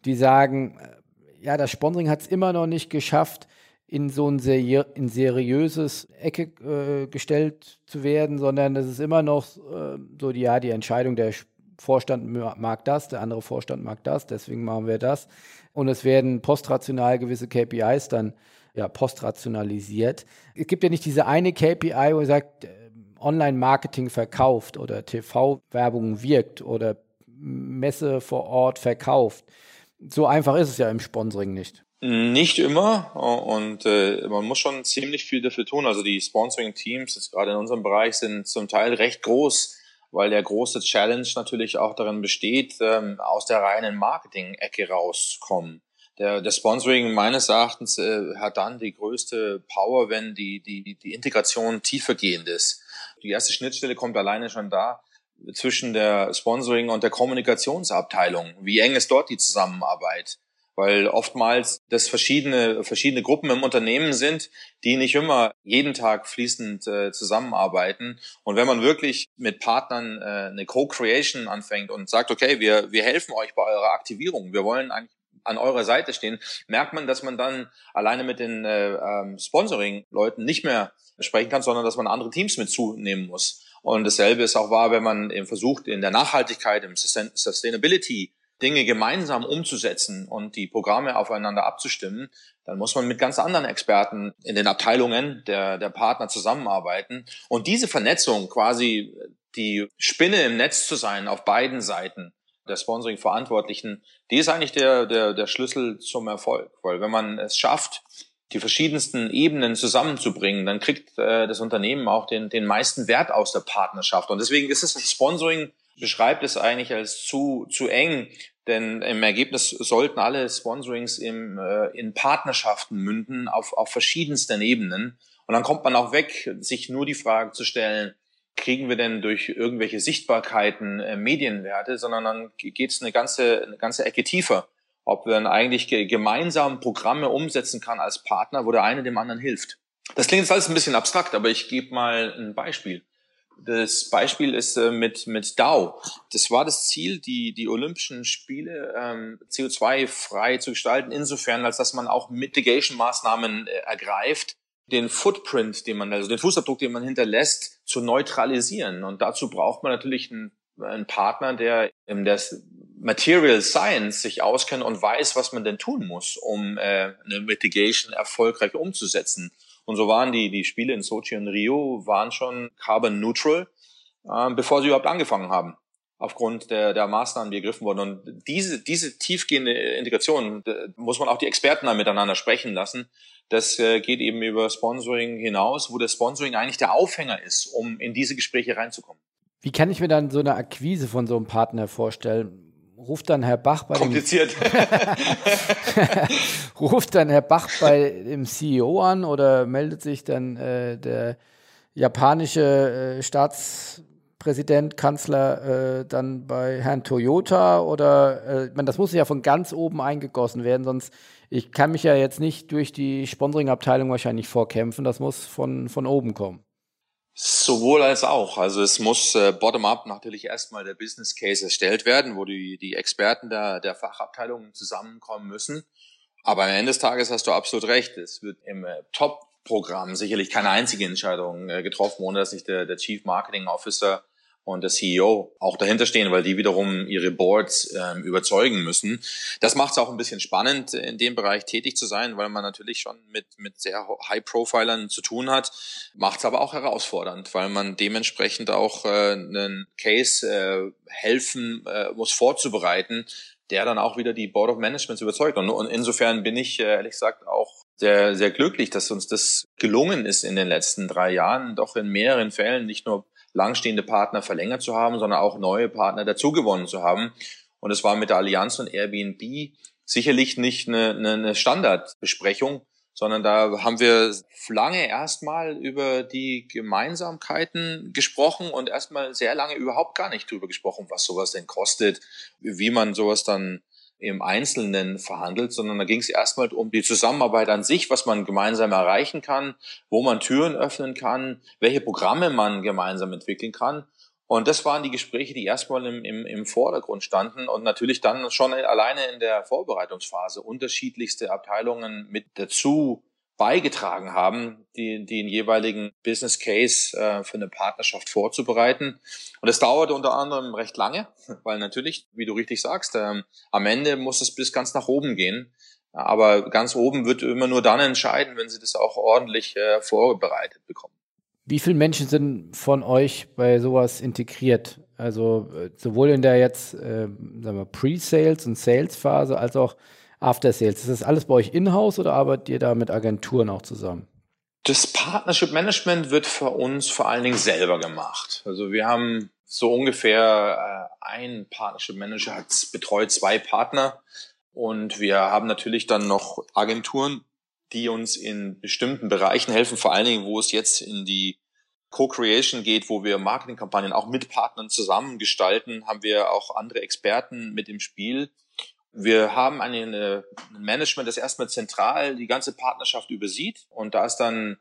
die sagen, äh, ja, das Sponsoring hat es immer noch nicht geschafft, in so ein seri in seriöses Ecke äh, gestellt zu werden, sondern es ist immer noch äh, so die, ja, die Entscheidung, der Vorstand mag das, der andere Vorstand mag das, deswegen machen wir das. Und es werden postrational gewisse KPIs dann ja, postrationalisiert. Es gibt ja nicht diese eine KPI, wo man sagt, äh, Online-Marketing verkauft oder TV-Werbung wirkt oder Messe vor Ort verkauft. So einfach ist es ja im Sponsoring nicht. Nicht immer und äh, man muss schon ziemlich viel dafür tun. Also die Sponsoring-Teams, gerade in unserem Bereich, sind zum Teil recht groß, weil der große Challenge natürlich auch darin besteht, ähm, aus der reinen Marketing-Ecke rauszukommen. Der, der Sponsoring meines Erachtens äh, hat dann die größte Power, wenn die, die, die Integration tiefergehend ist. Die erste Schnittstelle kommt alleine schon da zwischen der Sponsoring und der Kommunikationsabteilung. Wie eng ist dort die Zusammenarbeit? Weil oftmals das verschiedene, verschiedene Gruppen im Unternehmen sind, die nicht immer jeden Tag fließend äh, zusammenarbeiten. Und wenn man wirklich mit Partnern äh, eine Co-Creation anfängt und sagt, okay, wir, wir helfen euch bei eurer Aktivierung, wir wollen eigentlich an eurer Seite stehen, merkt man, dass man dann alleine mit den äh, ähm, Sponsoring-Leuten nicht mehr sprechen kann, sondern dass man andere Teams mit zunehmen muss. Und dasselbe ist auch wahr, wenn man eben versucht, in der Nachhaltigkeit, im Sustainability Dinge gemeinsam umzusetzen und die Programme aufeinander abzustimmen, dann muss man mit ganz anderen Experten in den Abteilungen der, der Partner zusammenarbeiten. Und diese Vernetzung, quasi die Spinne im Netz zu sein auf beiden Seiten der Sponsoring-Verantwortlichen, die ist eigentlich der, der, der Schlüssel zum Erfolg. Weil wenn man es schafft, die verschiedensten Ebenen zusammenzubringen, dann kriegt äh, das Unternehmen auch den, den meisten Wert aus der Partnerschaft. Und deswegen ist es Sponsoring beschreibt es eigentlich als zu, zu eng, denn im Ergebnis sollten alle Sponsorings im, äh, in Partnerschaften münden auf, auf verschiedensten Ebenen. Und dann kommt man auch weg, sich nur die Frage zu stellen, kriegen wir denn durch irgendwelche Sichtbarkeiten äh, Medienwerte, sondern dann geht es eine ganze, eine ganze Ecke tiefer, ob man eigentlich gemeinsam Programme umsetzen kann als Partner, wo der eine dem anderen hilft. Das klingt jetzt alles ein bisschen abstrakt, aber ich gebe mal ein Beispiel. Das Beispiel ist äh, mit, mit DAO. Das war das Ziel, die, die Olympischen Spiele ähm, CO2-frei zu gestalten, insofern, als dass man auch Mitigation-Maßnahmen äh, ergreift, den Footprint, den man, also den Fußabdruck, den man hinterlässt, zu neutralisieren. Und dazu braucht man natürlich einen, einen Partner, der in der Material Science sich auskennt und weiß, was man denn tun muss, um äh, eine Mitigation erfolgreich umzusetzen. Und so waren die, die Spiele in Sochi und Rio waren schon carbon neutral, äh, bevor sie überhaupt angefangen haben. aufgrund der, der Maßnahmen, die ergriffen wurden. Und diese, diese tiefgehende Integration, muss man auch die Experten dann miteinander sprechen lassen. Das äh, geht eben über Sponsoring hinaus, wo das Sponsoring eigentlich der Aufhänger ist, um in diese Gespräche reinzukommen. Wie kann ich mir dann so eine Akquise von so einem Partner vorstellen? Ruft dann Herr Bach bei Kompliziert. Dem, ruft dann Herr Bach bei dem CEO an oder meldet sich dann äh, der japanische äh, Staatspräsident, Kanzler äh, dann bei Herrn Toyota oder äh, meine, das muss ja von ganz oben eingegossen werden, sonst ich kann mich ja jetzt nicht durch die Sponsoring-Abteilung wahrscheinlich vorkämpfen, das muss von, von oben kommen. Sowohl als auch. Also es muss äh, bottom-up natürlich erstmal der Business Case erstellt werden, wo die, die Experten der, der Fachabteilungen zusammenkommen müssen. Aber am Ende des Tages hast du absolut recht. Es wird im äh, Top-Programm sicherlich keine einzige Entscheidung äh, getroffen, ohne dass sich der, der Chief Marketing Officer und der CEO auch dahinter stehen, weil die wiederum ihre Boards ähm, überzeugen müssen. Das macht es auch ein bisschen spannend, in dem Bereich tätig zu sein, weil man natürlich schon mit, mit sehr High-Profilern zu tun hat, macht es aber auch herausfordernd, weil man dementsprechend auch äh, einen Case äh, helfen äh, muss vorzubereiten, der dann auch wieder die Board of Management überzeugt. Und, und insofern bin ich, äh, ehrlich gesagt, auch sehr, sehr glücklich, dass uns das gelungen ist in den letzten drei Jahren, doch in mehreren Fällen nicht nur langstehende Partner verlängert zu haben, sondern auch neue Partner dazugewonnen zu haben. Und es war mit der Allianz und Airbnb sicherlich nicht eine, eine Standardbesprechung, sondern da haben wir lange erstmal über die Gemeinsamkeiten gesprochen und erstmal sehr lange überhaupt gar nicht drüber gesprochen, was sowas denn kostet, wie man sowas dann im Einzelnen verhandelt, sondern da ging es erstmal um die Zusammenarbeit an sich, was man gemeinsam erreichen kann, wo man Türen öffnen kann, welche Programme man gemeinsam entwickeln kann. Und das waren die Gespräche, die erstmal im, im, im Vordergrund standen und natürlich dann schon alleine in der Vorbereitungsphase unterschiedlichste Abteilungen mit dazu beigetragen haben, die, den jeweiligen Business Case äh, für eine Partnerschaft vorzubereiten. Und es dauerte unter anderem recht lange, weil natürlich, wie du richtig sagst, ähm, am Ende muss es bis ganz nach oben gehen. Aber ganz oben wird immer nur dann entscheiden, wenn sie das auch ordentlich äh, vorbereitet bekommen. Wie viele Menschen sind von euch bei sowas integriert? Also äh, sowohl in der jetzt äh, Pre-Sales und Sales-Phase als auch After Sales. Ist das alles bei euch in-house oder arbeitet ihr da mit Agenturen auch zusammen? Das Partnership Management wird für uns vor allen Dingen selber gemacht. Also wir haben so ungefähr äh, ein Partnership Manager hat betreut zwei Partner und wir haben natürlich dann noch Agenturen, die uns in bestimmten Bereichen helfen, vor allen Dingen, wo es jetzt in die Co-Creation geht, wo wir Marketingkampagnen auch mit Partnern zusammen gestalten, haben wir auch andere Experten mit im Spiel, wir haben ein Management, das erstmal zentral die ganze Partnerschaft übersieht und da ist dann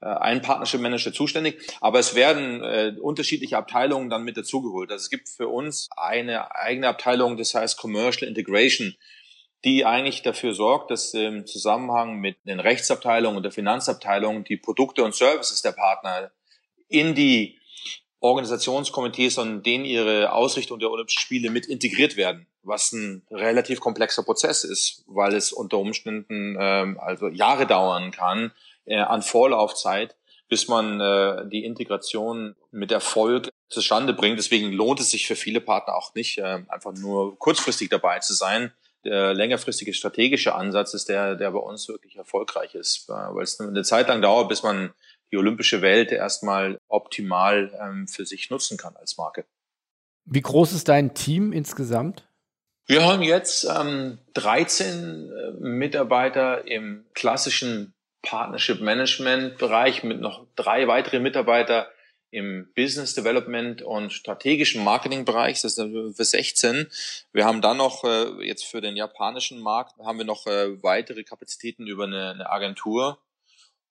äh, ein Partnership Manager zuständig, aber es werden äh, unterschiedliche Abteilungen dann mit dazugeholt. Also es gibt für uns eine eigene Abteilung, das heißt Commercial Integration, die eigentlich dafür sorgt, dass im Zusammenhang mit den Rechtsabteilungen und der Finanzabteilung die Produkte und Services der Partner in die Organisationskomitees und denen ihre Ausrichtung der Olympischen Spiele mit integriert werden, was ein relativ komplexer Prozess ist, weil es unter Umständen ähm, also Jahre dauern kann äh, an Vorlaufzeit, bis man äh, die Integration mit Erfolg zustande bringt. Deswegen lohnt es sich für viele Partner auch nicht, äh, einfach nur kurzfristig dabei zu sein. Der längerfristige strategische Ansatz ist der, der bei uns wirklich erfolgreich ist, äh, weil es eine Zeit lang dauert, bis man die olympische Welt erstmal optimal ähm, für sich nutzen kann als Marke. Wie groß ist dein Team insgesamt? Wir haben jetzt ähm, 13 äh, Mitarbeiter im klassischen Partnership Management Bereich mit noch drei weitere Mitarbeiter im Business Development und strategischen Marketing Bereich, das sind für 16. Wir haben dann noch äh, jetzt für den japanischen Markt haben wir noch äh, weitere Kapazitäten über eine, eine Agentur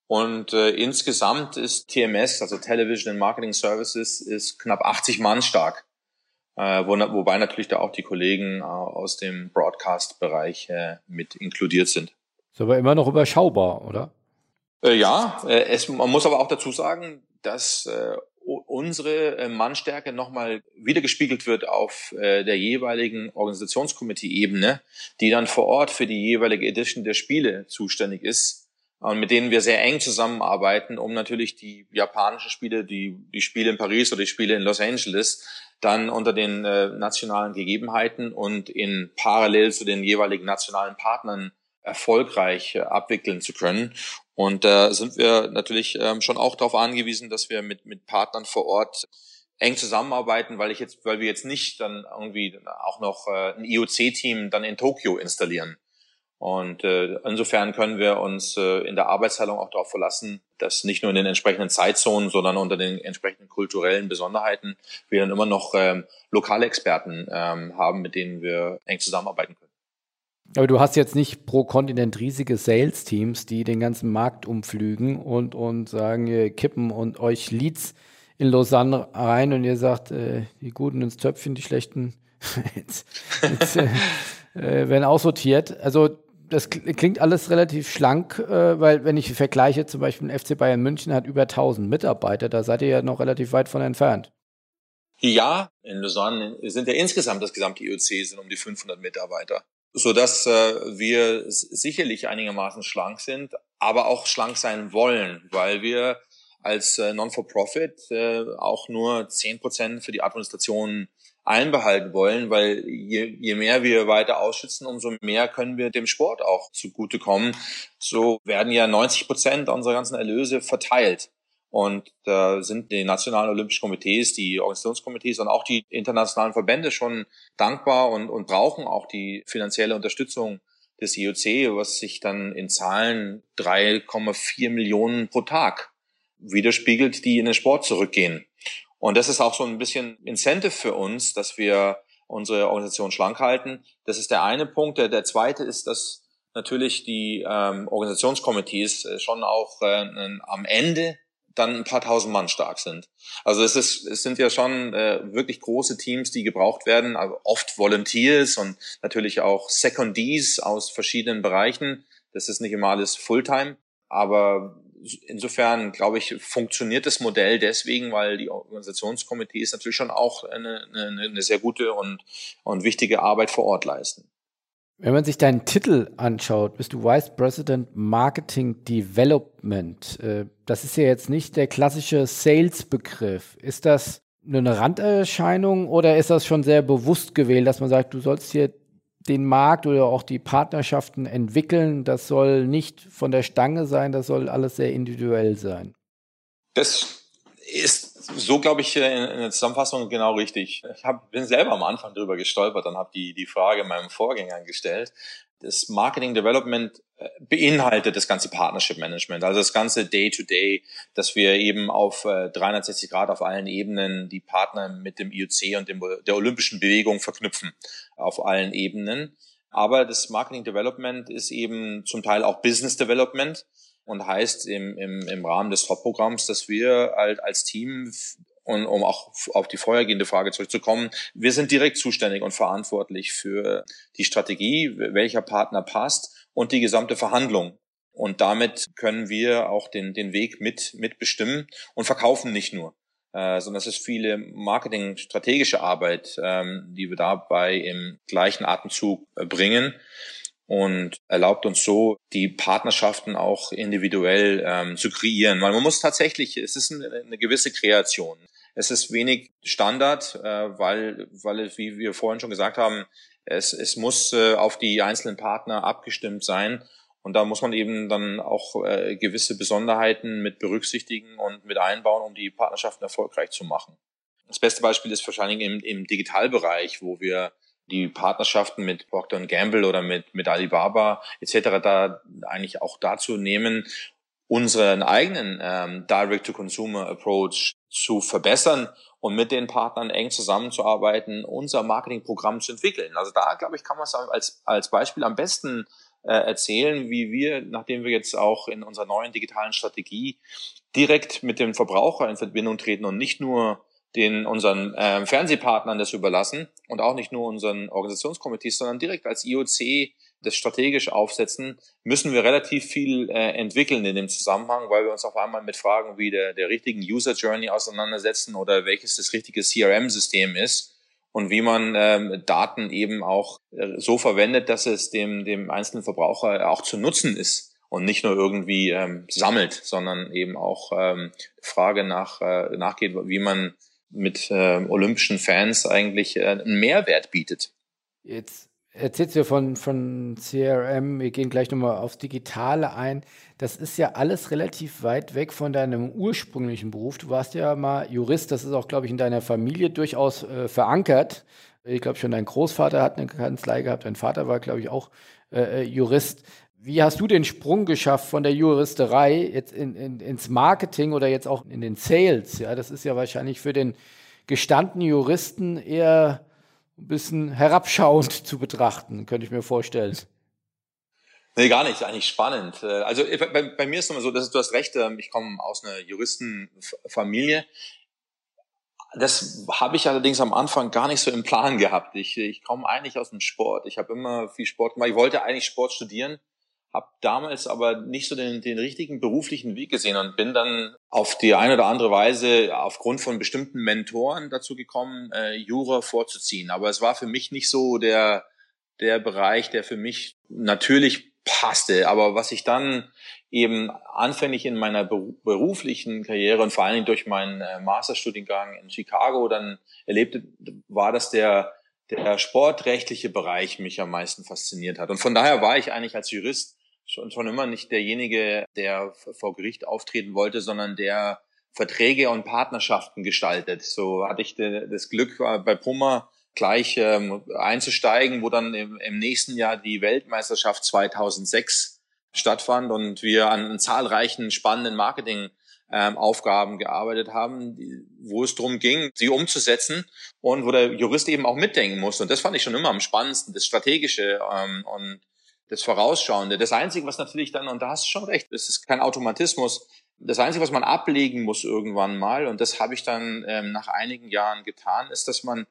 und äh, insgesamt ist TMS, also Television and Marketing Services, ist knapp 80 Mann stark. Äh, wo, wobei natürlich da auch die Kollegen äh, aus dem Broadcast-Bereich äh, mit inkludiert sind. Ist aber immer noch überschaubar, oder? Äh, ja, äh, es, man muss aber auch dazu sagen, dass äh, unsere äh, Mannstärke nochmal wiedergespiegelt wird auf äh, der jeweiligen Organisationskomitee-Ebene, die dann vor Ort für die jeweilige Edition der Spiele zuständig ist mit denen wir sehr eng zusammenarbeiten, um natürlich die japanischen Spiele, die, die Spiele in Paris oder die Spiele in Los Angeles dann unter den äh, nationalen Gegebenheiten und in parallel zu den jeweiligen nationalen Partnern erfolgreich äh, abwickeln zu können. Und da äh, sind wir natürlich ähm, schon auch darauf angewiesen, dass wir mit, mit Partnern vor Ort eng zusammenarbeiten, weil ich jetzt, weil wir jetzt nicht dann irgendwie auch noch äh, ein IOC-Team dann in Tokio installieren. Und äh, insofern können wir uns äh, in der Arbeitsteilung auch darauf verlassen, dass nicht nur in den entsprechenden Zeitzonen, sondern unter den entsprechenden kulturellen Besonderheiten wir dann immer noch ähm, lokale Experten ähm, haben, mit denen wir eng zusammenarbeiten können. Aber du hast jetzt nicht pro Kontinent riesige Sales-Teams, die den ganzen Markt umflügen und, und sagen, ihr kippen und euch Leads in Lausanne rein und ihr sagt, äh, die Guten ins Töpfchen, die Schlechten jetzt, jetzt, äh, äh, werden aussortiert. Also das klingt alles relativ schlank, äh, weil wenn ich vergleiche, zum Beispiel FC Bayern München hat über 1000 Mitarbeiter, da seid ihr ja noch relativ weit von entfernt. Ja, in Lausanne sind ja insgesamt das gesamte IOC sind um die 500 Mitarbeiter, so dass äh, wir sicherlich einigermaßen schlank sind, aber auch schlank sein wollen, weil wir als äh, Non-for-Profit äh, auch nur 10 Prozent für die Administration einbehalten wollen, weil je, je mehr wir weiter ausschützen, umso mehr können wir dem Sport auch zugutekommen. So werden ja 90 Prozent unserer ganzen Erlöse verteilt. Und da sind die nationalen Olympischen Komitees, die Organisationskomitees und auch die internationalen Verbände schon dankbar und, und brauchen auch die finanzielle Unterstützung des IOC, was sich dann in Zahlen 3,4 Millionen pro Tag widerspiegelt, die in den Sport zurückgehen. Und das ist auch so ein bisschen Incentive für uns, dass wir unsere Organisation schlank halten. Das ist der eine Punkt. Der, zweite ist, dass natürlich die ähm, Organisationskomitees äh, schon auch äh, am Ende dann ein paar tausend Mann stark sind. Also es ist, es sind ja schon äh, wirklich große Teams, die gebraucht werden, also oft Volunteers und natürlich auch Secondees aus verschiedenen Bereichen. Das ist nicht immer alles Fulltime, aber insofern, glaube ich, funktioniert das Modell deswegen, weil die Organisationskomitees natürlich schon auch eine, eine, eine sehr gute und, und wichtige Arbeit vor Ort leisten. Wenn man sich deinen Titel anschaut, bist du Vice President Marketing Development. Äh, das ist ja jetzt nicht der klassische Sales-Begriff. Ist das eine Randerscheinung oder ist das schon sehr bewusst gewählt, dass man sagt, du sollst hier den Markt oder auch die Partnerschaften entwickeln. Das soll nicht von der Stange sein, das soll alles sehr individuell sein. Das ist so, glaube ich, in der Zusammenfassung genau richtig. Ich hab, bin selber am Anfang drüber gestolpert und habe die, die Frage meinem Vorgänger gestellt. Das Marketing Development äh, beinhaltet das ganze Partnership Management, also das ganze Day-to-Day, -Day, dass wir eben auf 360 äh, Grad auf allen Ebenen die Partner mit dem IOC und dem, der olympischen Bewegung verknüpfen, auf allen Ebenen. Aber das Marketing Development ist eben zum Teil auch Business Development und heißt im, im, im Rahmen des Top-Programms, dass wir halt als Team und um auch auf die vorhergehende Frage zurückzukommen, wir sind direkt zuständig und verantwortlich für die Strategie, welcher Partner passt und die gesamte Verhandlung. Und damit können wir auch den, den Weg mit, mitbestimmen und verkaufen nicht nur, äh, sondern es ist viele Marketing-strategische Arbeit, ähm, die wir dabei im gleichen Atemzug bringen und erlaubt uns so, die Partnerschaften auch individuell ähm, zu kreieren. Weil man muss tatsächlich, es ist eine, eine gewisse Kreation. Es ist wenig Standard, äh, weil, weil wie wir vorhin schon gesagt haben, es, es muss äh, auf die einzelnen Partner abgestimmt sein. Und da muss man eben dann auch äh, gewisse Besonderheiten mit berücksichtigen und mit einbauen, um die Partnerschaften erfolgreich zu machen. Das beste Beispiel ist wahrscheinlich im, im Digitalbereich, wo wir die Partnerschaften mit Procter Gamble oder mit, mit Alibaba etc. da eigentlich auch dazu nehmen, unseren eigenen ähm, Direct-to-Consumer-Approach zu verbessern und mit den Partnern eng zusammenzuarbeiten, unser Marketingprogramm zu entwickeln. Also da, glaube ich, kann man es als, als Beispiel am besten äh, erzählen, wie wir, nachdem wir jetzt auch in unserer neuen digitalen Strategie direkt mit dem Verbraucher in Verbindung treten und nicht nur den unseren äh, Fernsehpartnern das überlassen und auch nicht nur unseren Organisationskomitees, sondern direkt als IOC das strategisch aufsetzen, müssen wir relativ viel äh, entwickeln in dem Zusammenhang, weil wir uns auf einmal mit Fragen wie der, der richtigen User Journey auseinandersetzen oder welches das richtige CRM-System ist und wie man ähm, Daten eben auch äh, so verwendet, dass es dem, dem einzelnen Verbraucher auch zu nutzen ist und nicht nur irgendwie ähm, sammelt, sondern eben auch ähm, Frage nach, äh, nachgeht, wie man mit äh, olympischen Fans eigentlich äh, einen Mehrwert bietet. Jetzt erzählst du von, von CRM, wir gehen gleich nochmal aufs Digitale ein. Das ist ja alles relativ weit weg von deinem ursprünglichen Beruf. Du warst ja mal Jurist, das ist auch, glaube ich, in deiner Familie durchaus äh, verankert. Ich glaube schon, dein Großvater hat eine Kanzlei gehabt, dein Vater war, glaube ich, auch äh, äh, Jurist. Wie hast du den Sprung geschafft von der Juristerei jetzt in, in, ins Marketing oder jetzt auch in den Sales? Ja, das ist ja wahrscheinlich für den gestandenen Juristen eher ein bisschen herabschauend zu betrachten, könnte ich mir vorstellen. Nee, gar nicht. Eigentlich spannend. Äh, also bei, bei mir ist es immer so, dass du hast recht, ähm, ich komme aus einer Juristenfamilie. Das habe ich allerdings am Anfang gar nicht so im Plan gehabt. Ich, ich komme eigentlich aus dem Sport. Ich habe immer viel Sport gemacht. Ich wollte eigentlich Sport studieren, habe damals aber nicht so den, den richtigen beruflichen Weg gesehen und bin dann auf die eine oder andere Weise aufgrund von bestimmten Mentoren dazu gekommen, äh, Jura vorzuziehen. Aber es war für mich nicht so der, der Bereich, der für mich natürlich passte. Aber was ich dann eben anfänglich in meiner beruflichen Karriere und vor allen Dingen durch meinen äh, Masterstudiengang in Chicago dann erlebte, war, dass der, der sportrechtliche Bereich mich am meisten fasziniert hat. Und von daher war ich eigentlich als Jurist schon, schon immer nicht derjenige, der vor Gericht auftreten wollte, sondern der Verträge und Partnerschaften gestaltet. So hatte ich das Glück bei Puma gleich ähm, einzusteigen, wo dann im, im nächsten Jahr die Weltmeisterschaft 2006 stattfand und wir an zahlreichen spannenden Marketing ähm, Aufgaben gearbeitet haben, wo es darum ging, sie umzusetzen und wo der Jurist eben auch mitdenken muss. Und das fand ich schon immer am spannendsten, das Strategische ähm, und das Vorausschauende. Das Einzige, was natürlich dann, und da hast du schon recht, es ist kein Automatismus, das Einzige, was man ablegen muss irgendwann mal, und das habe ich dann ähm, nach einigen Jahren getan, ist, dass man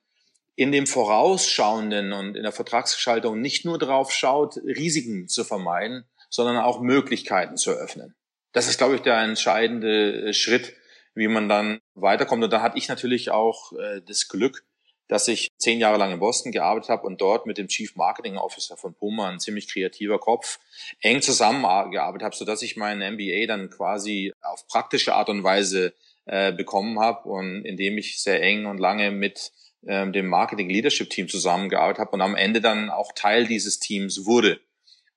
in dem Vorausschauenden und in der Vertragsgestaltung nicht nur darauf schaut, Risiken zu vermeiden, sondern auch Möglichkeiten zu eröffnen. Das ist, glaube ich, der entscheidende äh, Schritt, wie man dann weiterkommt. Und da hatte ich natürlich auch äh, das Glück, dass ich zehn Jahre lang in Boston gearbeitet habe und dort mit dem Chief Marketing Officer von Puma, ein ziemlich kreativer Kopf, eng zusammengearbeitet habe, sodass ich meinen MBA dann quasi auf praktische Art und Weise äh, bekommen habe und indem ich sehr eng und lange mit ähm, dem Marketing Leadership Team zusammengearbeitet habe und am Ende dann auch Teil dieses Teams wurde.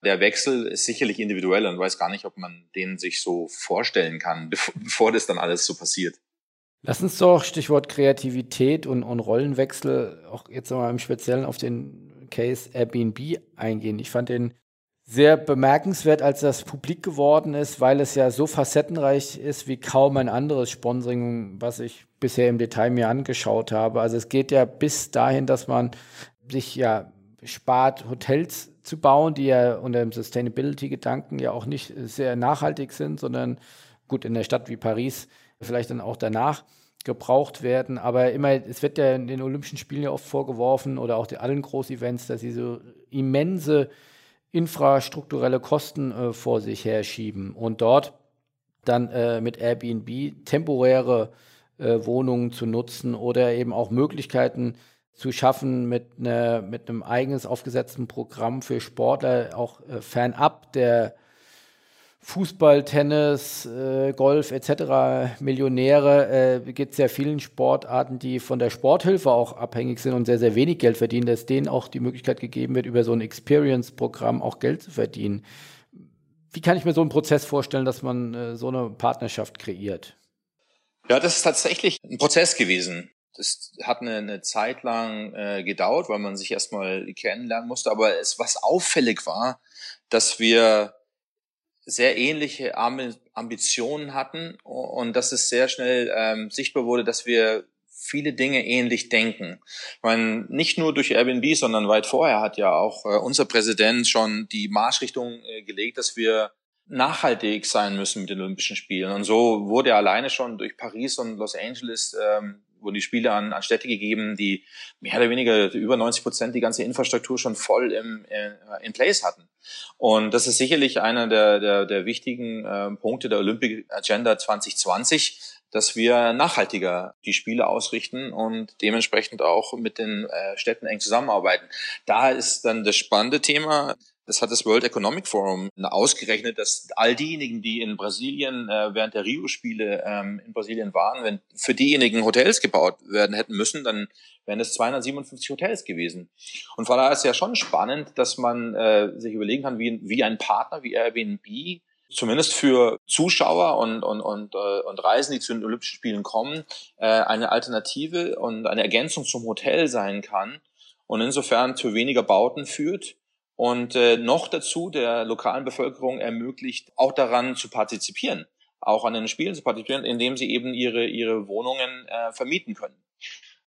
Der Wechsel ist sicherlich individuell und weiß gar nicht, ob man den sich so vorstellen kann, bevor, bevor das dann alles so passiert. Lass uns doch Stichwort Kreativität und, und Rollenwechsel auch jetzt nochmal im Speziellen auf den Case Airbnb eingehen. Ich fand den sehr bemerkenswert, als das publik geworden ist, weil es ja so facettenreich ist wie kaum ein anderes Sponsoring, was ich bisher im Detail mir angeschaut habe. Also es geht ja bis dahin, dass man sich ja spart, Hotels zu bauen, die ja unter dem Sustainability-Gedanken ja auch nicht sehr nachhaltig sind, sondern gut in der Stadt wie Paris vielleicht dann auch danach gebraucht werden. Aber immer, es wird ja in den Olympischen Spielen ja oft vorgeworfen oder auch allen Groß-Events, dass sie so immense infrastrukturelle Kosten äh, vor sich herschieben und dort dann äh, mit Airbnb temporäre äh, Wohnungen zu nutzen oder eben auch Möglichkeiten zu schaffen mit, ne, mit einem eigenes aufgesetzten Programm für Sportler, auch äh, fernab der Fußball, Tennis, äh, Golf etc. Millionäre äh, gibt es ja vielen Sportarten, die von der Sporthilfe auch abhängig sind und sehr, sehr wenig Geld verdienen, dass denen auch die Möglichkeit gegeben wird, über so ein Experience-Programm auch Geld zu verdienen. Wie kann ich mir so einen Prozess vorstellen, dass man äh, so eine Partnerschaft kreiert? Ja, das ist tatsächlich ein Prozess gewesen. Das hat eine, eine Zeit lang äh, gedauert, weil man sich erstmal kennenlernen musste. Aber es, was auffällig war, dass wir sehr ähnliche Ambitionen hatten und dass es sehr schnell ähm, sichtbar wurde, dass wir viele Dinge ähnlich denken. Ich meine, nicht nur durch Airbnb, sondern weit vorher hat ja auch äh, unser Präsident schon die Marschrichtung äh, gelegt, dass wir nachhaltig sein müssen mit den Olympischen Spielen. Und so wurde alleine schon durch Paris und Los Angeles ähm, wurden die Spiele an, an Städte gegeben, die mehr oder weniger über 90 Prozent die ganze Infrastruktur schon voll im, äh, in place hatten. Und das ist sicherlich einer der, der, der wichtigen äh, Punkte der Olympic Agenda 2020, dass wir nachhaltiger die Spiele ausrichten und dementsprechend auch mit den äh, Städten eng zusammenarbeiten. Da ist dann das spannende Thema, das hat das World Economic Forum ausgerechnet, dass all diejenigen, die in Brasilien äh, während der Rio-Spiele ähm, in Brasilien waren, wenn für diejenigen Hotels gebaut werden hätten müssen, dann wären es 257 Hotels gewesen. Und von daher ist es ja schon spannend, dass man äh, sich überlegen kann, wie, wie ein Partner wie Airbnb zumindest für Zuschauer und, und, und, äh, und Reisen, die zu den Olympischen Spielen kommen, äh, eine Alternative und eine Ergänzung zum Hotel sein kann und insofern zu weniger Bauten führt und äh, noch dazu der lokalen Bevölkerung ermöglicht, auch daran zu partizipieren, auch an den Spielen zu partizipieren, indem sie eben ihre, ihre Wohnungen äh, vermieten können.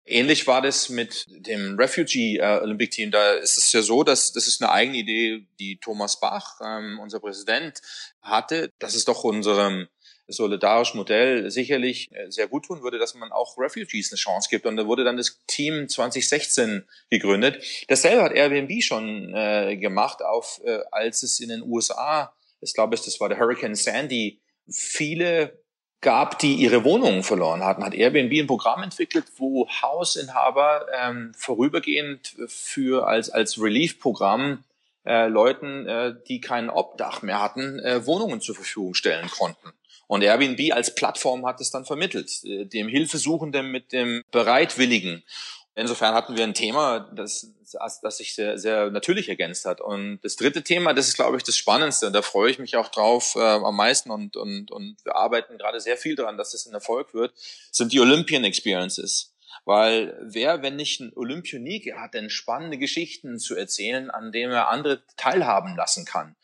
Ähnlich war das mit dem Refugee äh, Olympic Team. Da ist es ja so, dass das ist eine eigene Idee, die Thomas Bach, ähm, unser Präsident, hatte. Das ist doch unserem solidarischen Modell sicherlich äh, sehr gut tun würde, dass man auch Refugees eine Chance gibt. Und da wurde dann das Team 2016 gegründet. Dasselbe hat Airbnb schon äh, gemacht, auf, äh, als es in den USA, ich glaube, das war der Hurricane Sandy, viele gab, die ihre Wohnungen verloren hatten, hat Airbnb ein Programm entwickelt, wo Hausinhaber ähm, vorübergehend für als als Relief-Programm äh, Leuten, äh, die kein Obdach mehr hatten, äh, Wohnungen zur Verfügung stellen konnten. Und Airbnb als Plattform hat es dann vermittelt, äh, dem Hilfesuchenden mit dem Bereitwilligen. Insofern hatten wir ein Thema, das, das sich sehr, sehr natürlich ergänzt hat. Und das dritte Thema, das ist, glaube ich, das Spannendste. Und da freue ich mich auch drauf äh, am meisten. Und, und, und wir arbeiten gerade sehr viel daran, dass das ein Erfolg wird, sind die Olympian Experiences. Weil wer, wenn nicht ein Olympionike hat, denn spannende Geschichten zu erzählen, an denen er andere teilhaben lassen kann.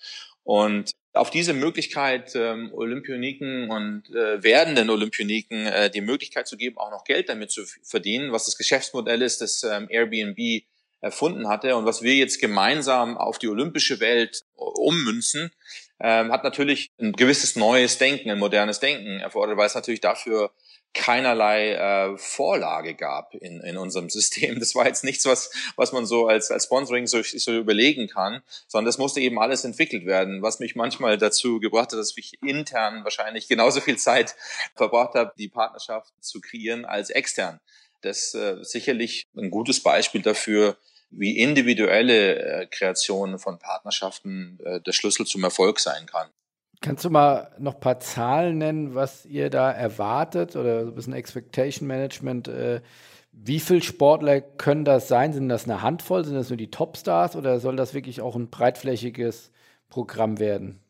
Und auf diese Möglichkeit, ähm, Olympioniken und äh, werdenden Olympioniken äh, die Möglichkeit zu geben, auch noch Geld damit zu verdienen, was das Geschäftsmodell ist, das ähm, Airbnb erfunden hatte und was wir jetzt gemeinsam auf die olympische Welt ummünzen, ähm, hat natürlich ein gewisses neues Denken, ein modernes Denken erfordert, weil es natürlich dafür keinerlei äh, Vorlage gab in, in unserem System. Das war jetzt nichts, was, was man so als, als Sponsoring so, so überlegen kann, sondern das musste eben alles entwickelt werden, was mich manchmal dazu gebracht hat, dass ich intern wahrscheinlich genauso viel Zeit verbracht habe, die Partnerschaft zu kreieren als extern. Das äh, sicherlich ein gutes Beispiel dafür, wie individuelle äh, Kreation von Partnerschaften äh, der Schlüssel zum Erfolg sein kann. Kannst du mal noch ein paar Zahlen nennen, was ihr da erwartet oder so ein bisschen Expectation Management? Äh, wie viele Sportler können das sein? Sind das eine Handvoll? Sind das nur die Topstars oder soll das wirklich auch ein breitflächiges Programm werden?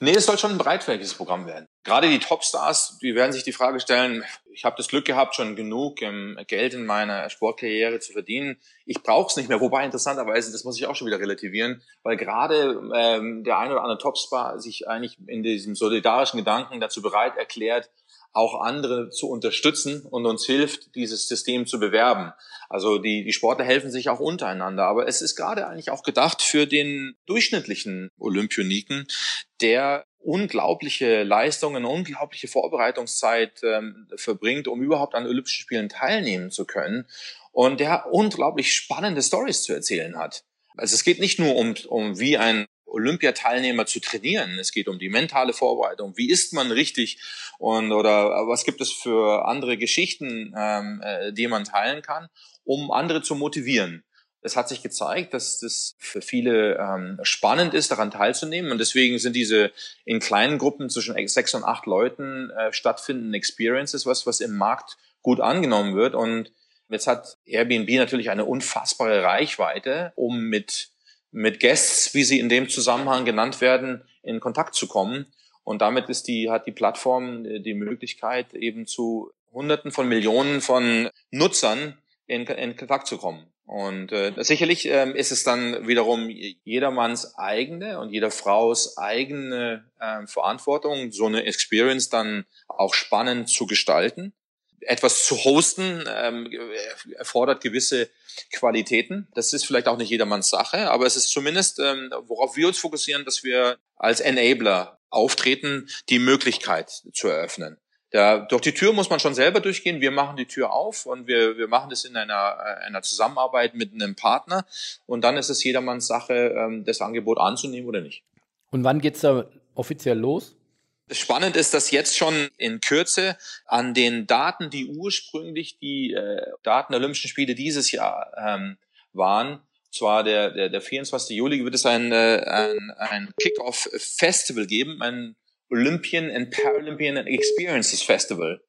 Nee, es soll schon ein breitflächiges Programm werden. Gerade die Topstars, die werden sich die Frage stellen, ich habe das Glück gehabt, schon genug ähm, Geld in meiner Sportkarriere zu verdienen. Ich brauche es nicht mehr. Wobei interessanterweise, das muss ich auch schon wieder relativieren, weil gerade ähm, der eine oder andere Topstar sich eigentlich in diesem solidarischen Gedanken dazu bereit erklärt, auch andere zu unterstützen und uns hilft, dieses System zu bewerben. Also die, die Sportler helfen sich auch untereinander. Aber es ist gerade eigentlich auch gedacht für den durchschnittlichen Olympioniken, der unglaubliche Leistungen, unglaubliche Vorbereitungszeit ähm, verbringt, um überhaupt an Olympischen Spielen teilnehmen zu können. Und der unglaublich spannende Stories zu erzählen hat. Also es geht nicht nur um, um wie ein Olympiateilnehmer zu trainieren. Es geht um die mentale Vorbereitung. Wie ist man richtig? Und oder was gibt es für andere Geschichten, ähm, äh, die man teilen kann, um andere zu motivieren? Es hat sich gezeigt, dass das für viele ähm, spannend ist, daran teilzunehmen. Und deswegen sind diese in kleinen Gruppen zwischen sechs und acht Leuten äh, stattfindenden Experiences was, was im Markt gut angenommen wird. Und jetzt hat Airbnb natürlich eine unfassbare Reichweite, um mit mit Guests, wie sie in dem Zusammenhang genannt werden, in Kontakt zu kommen. Und damit ist die, hat die Plattform äh, die Möglichkeit, eben zu Hunderten von Millionen von Nutzern in, in Kontakt zu kommen. Und äh, sicherlich äh, ist es dann wiederum jedermanns eigene und jeder Frau's eigene äh, Verantwortung, so eine Experience dann auch spannend zu gestalten etwas zu hosten ähm, erfordert gewisse Qualitäten. Das ist vielleicht auch nicht jedermanns Sache, aber es ist zumindest, ähm, worauf wir uns fokussieren, dass wir als Enabler auftreten, die Möglichkeit zu eröffnen. Da, durch die Tür muss man schon selber durchgehen. Wir machen die Tür auf und wir, wir machen das in einer, äh, einer Zusammenarbeit mit einem Partner. Und dann ist es jedermanns Sache, ähm, das Angebot anzunehmen oder nicht. Und wann geht's da offiziell los? Spannend ist, dass jetzt schon in Kürze an den Daten, die ursprünglich die äh, Daten der Olympischen Spiele dieses Jahr ähm, waren, zwar der, der, der 24. Juli wird es ein, äh, ein, ein Kick-Off-Festival geben, ein Olympian and Paralympian Experiences Festival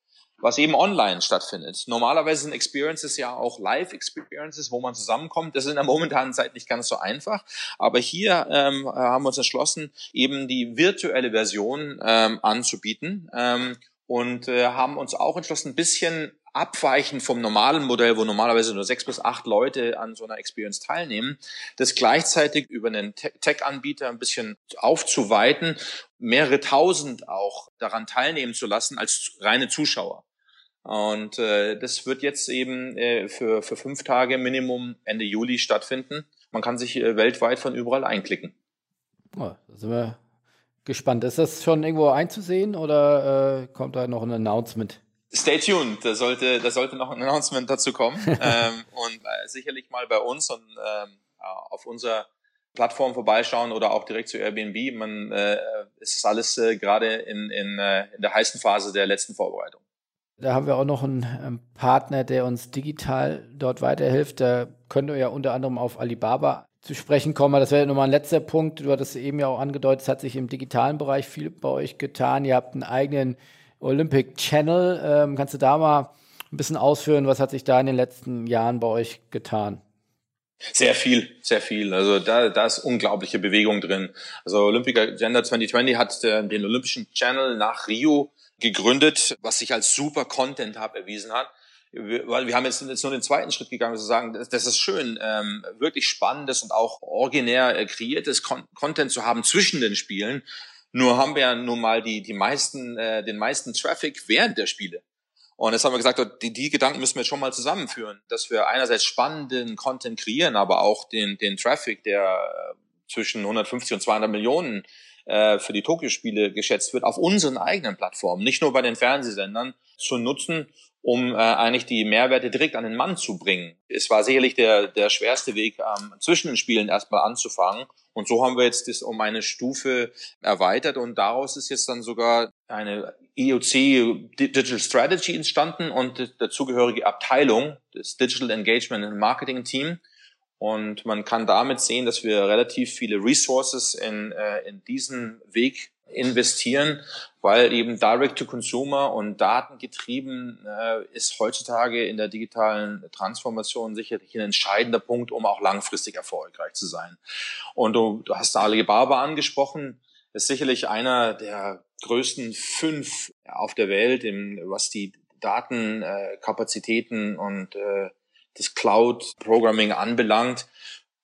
was eben online stattfindet. Normalerweise sind Experiences ja auch Live-Experiences, wo man zusammenkommt. Das ist in der momentanen Zeit nicht ganz so einfach. Aber hier ähm, haben wir uns entschlossen, eben die virtuelle Version ähm, anzubieten ähm, und äh, haben uns auch entschlossen, ein bisschen abweichen vom normalen Modell, wo normalerweise nur sechs bis acht Leute an so einer Experience teilnehmen, das gleichzeitig über einen Tech-Anbieter ein bisschen aufzuweiten, mehrere tausend auch daran teilnehmen zu lassen als reine Zuschauer. Und äh, das wird jetzt eben äh, für, für fünf Tage Minimum Ende Juli stattfinden. Man kann sich äh, weltweit von überall einklicken. Oh, da sind wir gespannt. Ist das schon irgendwo einzusehen oder äh, kommt da noch ein Announcement? Stay tuned, da sollte, da sollte noch ein Announcement dazu kommen. ähm, und äh, sicherlich mal bei uns und ähm, auf unserer Plattform vorbeischauen oder auch direkt zu Airbnb. Man, äh, es ist alles äh, gerade in, in, äh, in der heißen Phase der letzten Vorbereitung. Da haben wir auch noch einen Partner, der uns digital dort weiterhilft. Da könnt ihr ja unter anderem auf Alibaba zu sprechen kommen. Das wäre nochmal ein letzter Punkt. Du hattest eben ja auch angedeutet, es hat sich im digitalen Bereich viel bei euch getan. Ihr habt einen eigenen Olympic Channel. Ähm, kannst du da mal ein bisschen ausführen, was hat sich da in den letzten Jahren bei euch getan? Sehr viel, sehr viel. Also da, da ist unglaubliche Bewegung drin. Also Olympic Agenda 2020 hat äh, den Olympischen Channel nach Rio gegründet, was sich als super Content Hub erwiesen hat. Weil wir haben jetzt, jetzt nur den zweiten Schritt gegangen, zu sagen, das, das ist schön, ähm, wirklich spannendes und auch originär äh, kreiertes Con Content zu haben zwischen den Spielen. Nur haben wir ja nun mal die, die meisten, äh, den meisten Traffic während der Spiele. Und jetzt haben wir gesagt, die, die Gedanken müssen wir schon mal zusammenführen, dass wir einerseits spannenden Content kreieren, aber auch den, den Traffic, der äh, zwischen 150 und 200 Millionen äh, für die Tokio-Spiele geschätzt wird, auf unseren eigenen Plattformen, nicht nur bei den Fernsehsendern, zu nutzen, um äh, eigentlich die Mehrwerte direkt an den Mann zu bringen. Es war sicherlich der, der schwerste Weg, ähm, zwischen den Spielen erstmal anzufangen. Und so haben wir jetzt das um eine Stufe erweitert und daraus ist jetzt dann sogar eine EOC Digital Strategy entstanden und dazugehörige Abteilung, das Digital Engagement and Marketing Team, und man kann damit sehen, dass wir relativ viele Resources in, äh, in diesen Weg investieren, weil eben Direct-to-Consumer und datengetrieben äh, ist heutzutage in der digitalen Transformation sicherlich ein entscheidender Punkt, um auch langfristig erfolgreich zu sein. Und du, du hast Alibaba angesprochen, ist sicherlich einer der größten fünf auf der Welt, im, was die Datenkapazitäten äh, und äh, das Cloud-Programming anbelangt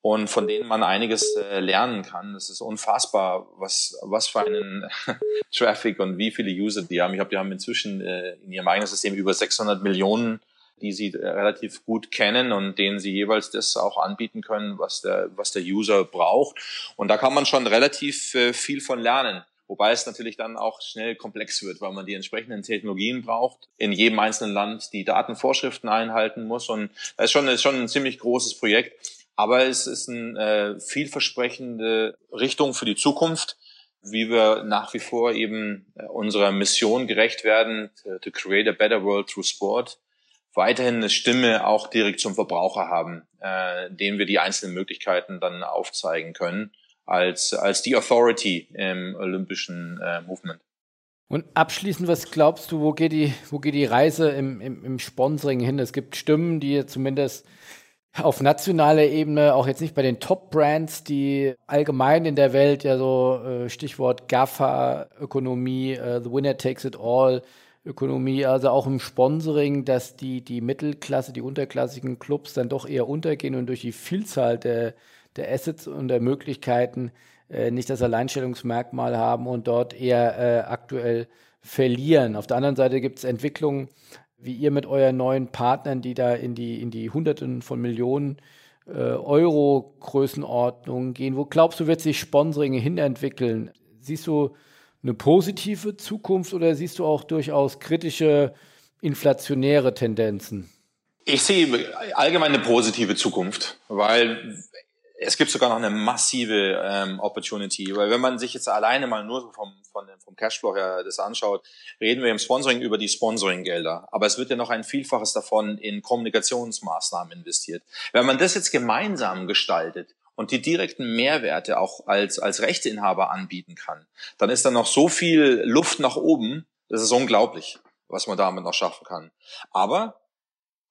und von denen man einiges äh, lernen kann. Es ist unfassbar, was, was für einen Traffic und wie viele User die haben. Ich glaube, die haben inzwischen äh, in ihrem eigenen System über 600 Millionen, die sie äh, relativ gut kennen und denen sie jeweils das auch anbieten können, was der, was der User braucht. Und da kann man schon relativ viel von lernen. Wobei es natürlich dann auch schnell komplex wird, weil man die entsprechenden Technologien braucht, in jedem einzelnen Land die Datenvorschriften einhalten muss. Und das ist schon, das ist schon ein ziemlich großes Projekt. Aber es ist eine äh, vielversprechende Richtung für die Zukunft, wie wir nach wie vor eben äh, unserer Mission gerecht werden, to, to create a better world through sport weiterhin eine Stimme auch direkt zum Verbraucher haben, äh, dem wir die einzelnen Möglichkeiten dann aufzeigen können als, als die Authority im olympischen äh, Movement. Und abschließend, was glaubst du, wo geht die, wo geht die Reise im, im, im Sponsoring hin? Es gibt Stimmen, die zumindest auf nationaler Ebene, auch jetzt nicht bei den Top-Brands, die allgemein in der Welt ja so äh, Stichwort GAFA-Ökonomie, äh, The Winner Takes It All, Ökonomie, also auch im Sponsoring, dass die, die Mittelklasse, die unterklassigen Clubs dann doch eher untergehen und durch die Vielzahl der der Assets und der Möglichkeiten äh, nicht das Alleinstellungsmerkmal haben und dort eher äh, aktuell verlieren. Auf der anderen Seite gibt es Entwicklungen, wie ihr mit euren neuen Partnern, die da in die, in die Hunderten von Millionen äh, Euro Größenordnungen gehen. Wo glaubst du, wird sich Sponsoring hinentwickeln? Siehst du eine positive Zukunft oder siehst du auch durchaus kritische inflationäre Tendenzen? Ich sehe allgemein eine positive Zukunft, weil es gibt sogar noch eine massive ähm, Opportunity, weil wenn man sich jetzt alleine mal nur vom, von, vom Cashflow her das anschaut, reden wir im Sponsoring über die Sponsoring-Gelder. Aber es wird ja noch ein Vielfaches davon in Kommunikationsmaßnahmen investiert. Wenn man das jetzt gemeinsam gestaltet und die direkten Mehrwerte auch als, als Rechteinhaber anbieten kann, dann ist da noch so viel Luft nach oben, das ist unglaublich, was man damit noch schaffen kann. Aber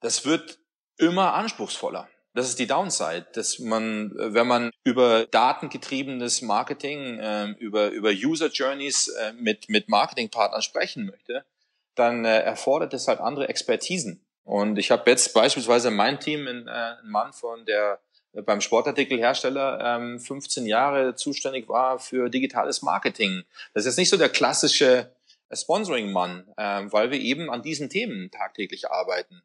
das wird immer anspruchsvoller. Das ist die Downside, dass man, wenn man über datengetriebenes Marketing, äh, über, über User Journeys äh, mit, mit Marketingpartnern sprechen möchte, dann äh, erfordert es halt andere Expertisen. Und ich habe jetzt beispielsweise Team, in, äh, ein Mann von der äh, beim Sportartikelhersteller ähm, 15 Jahre zuständig war für digitales Marketing. Das ist jetzt nicht so der klassische Sponsoring-Mann, äh, weil wir eben an diesen Themen tagtäglich arbeiten.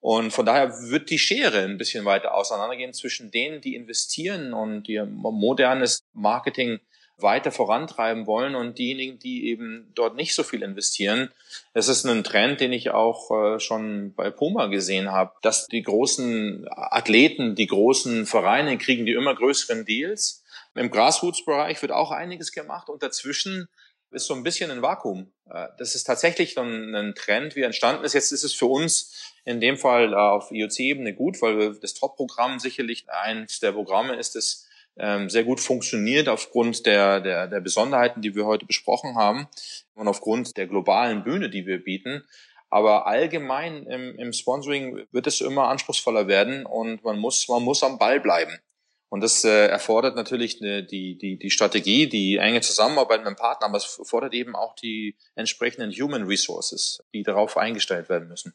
Und von daher wird die Schere ein bisschen weiter auseinandergehen zwischen denen, die investieren und ihr modernes Marketing weiter vorantreiben wollen und diejenigen, die eben dort nicht so viel investieren. Es ist ein Trend, den ich auch äh, schon bei Puma gesehen habe, dass die großen Athleten, die großen Vereine kriegen die immer größeren Deals. Im Grassroots-Bereich wird auch einiges gemacht und dazwischen ist so ein bisschen ein Vakuum. Äh, das ist tatsächlich ein, ein Trend, wie entstanden ist. Jetzt ist es für uns in dem Fall äh, auf IOC-Ebene gut, weil das Top-Programm sicherlich eins der Programme ist, das ähm, sehr gut funktioniert aufgrund der, der, der Besonderheiten, die wir heute besprochen haben und aufgrund der globalen Bühne, die wir bieten. Aber allgemein im, im Sponsoring wird es immer anspruchsvoller werden und man muss, man muss am Ball bleiben. Und das äh, erfordert natürlich eine, die, die, die Strategie, die enge Zusammenarbeit mit dem Partner, aber es fordert eben auch die entsprechenden Human Resources, die darauf eingestellt werden müssen.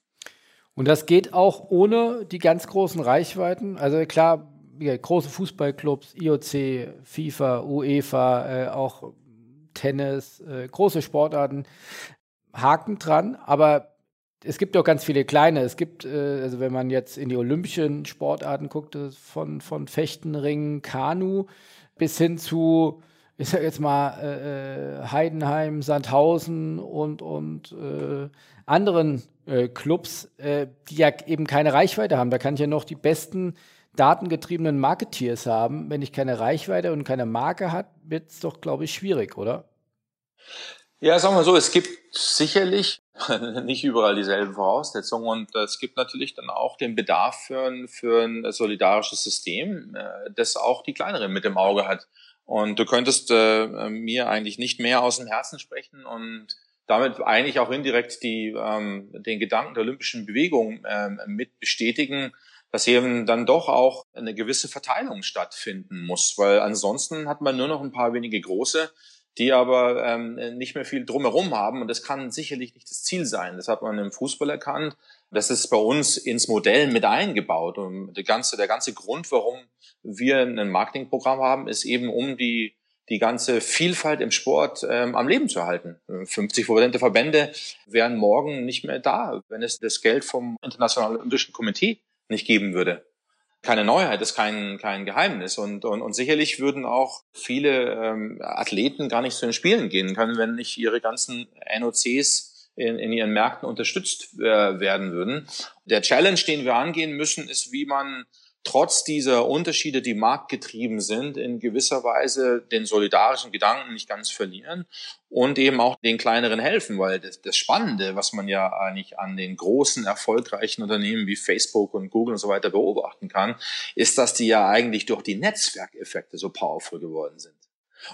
Und das geht auch ohne die ganz großen Reichweiten. Also klar, ja, große Fußballclubs, IOC, FIFA, UEFA, äh, auch Tennis, äh, große Sportarten, Haken dran, aber es gibt auch ganz viele kleine. Es gibt, äh, also wenn man jetzt in die olympischen Sportarten guckt, äh, von, von Fechten, Ringen, Kanu bis hin zu, ich sag jetzt mal, äh, äh Heidenheim, Sandhausen und, und äh, anderen äh, Clubs, äh, die ja eben keine Reichweite haben. Da kann ich ja noch die besten datengetriebenen Marketeers haben. Wenn ich keine Reichweite und keine Marke hat, wird es doch, glaube ich, schwierig, oder? Ja, sagen wir so, es gibt sicherlich nicht überall dieselben Voraussetzungen und es gibt natürlich dann auch den Bedarf für ein, für ein solidarisches System, äh, das auch die kleineren mit dem Auge hat. Und du könntest äh, mir eigentlich nicht mehr aus dem Herzen sprechen und damit eigentlich auch indirekt die, ähm, den Gedanken der olympischen Bewegung ähm, mit bestätigen, dass eben dann doch auch eine gewisse Verteilung stattfinden muss, weil ansonsten hat man nur noch ein paar wenige große, die aber ähm, nicht mehr viel drumherum haben und das kann sicherlich nicht das Ziel sein. Das hat man im Fußball erkannt. Das ist bei uns ins Modell mit eingebaut und der ganze, der ganze Grund, warum wir ein Marketingprogramm haben, ist eben um die die ganze Vielfalt im Sport ähm, am Leben zu erhalten. 50 Prozent der Verbände wären morgen nicht mehr da, wenn es das Geld vom Internationalen Olympischen Komitee nicht geben würde. Keine Neuheit, ist kein, kein Geheimnis. Und, und, und sicherlich würden auch viele ähm, Athleten gar nicht zu den Spielen gehen können, wenn nicht ihre ganzen NOCs in, in ihren Märkten unterstützt äh, werden würden. Der Challenge, den wir angehen müssen, ist, wie man trotz dieser Unterschiede, die marktgetrieben sind, in gewisser Weise den solidarischen Gedanken nicht ganz verlieren und eben auch den kleineren helfen, weil das, das Spannende, was man ja eigentlich an den großen, erfolgreichen Unternehmen wie Facebook und Google und so weiter beobachten kann, ist, dass die ja eigentlich durch die Netzwerkeffekte so powerful geworden sind.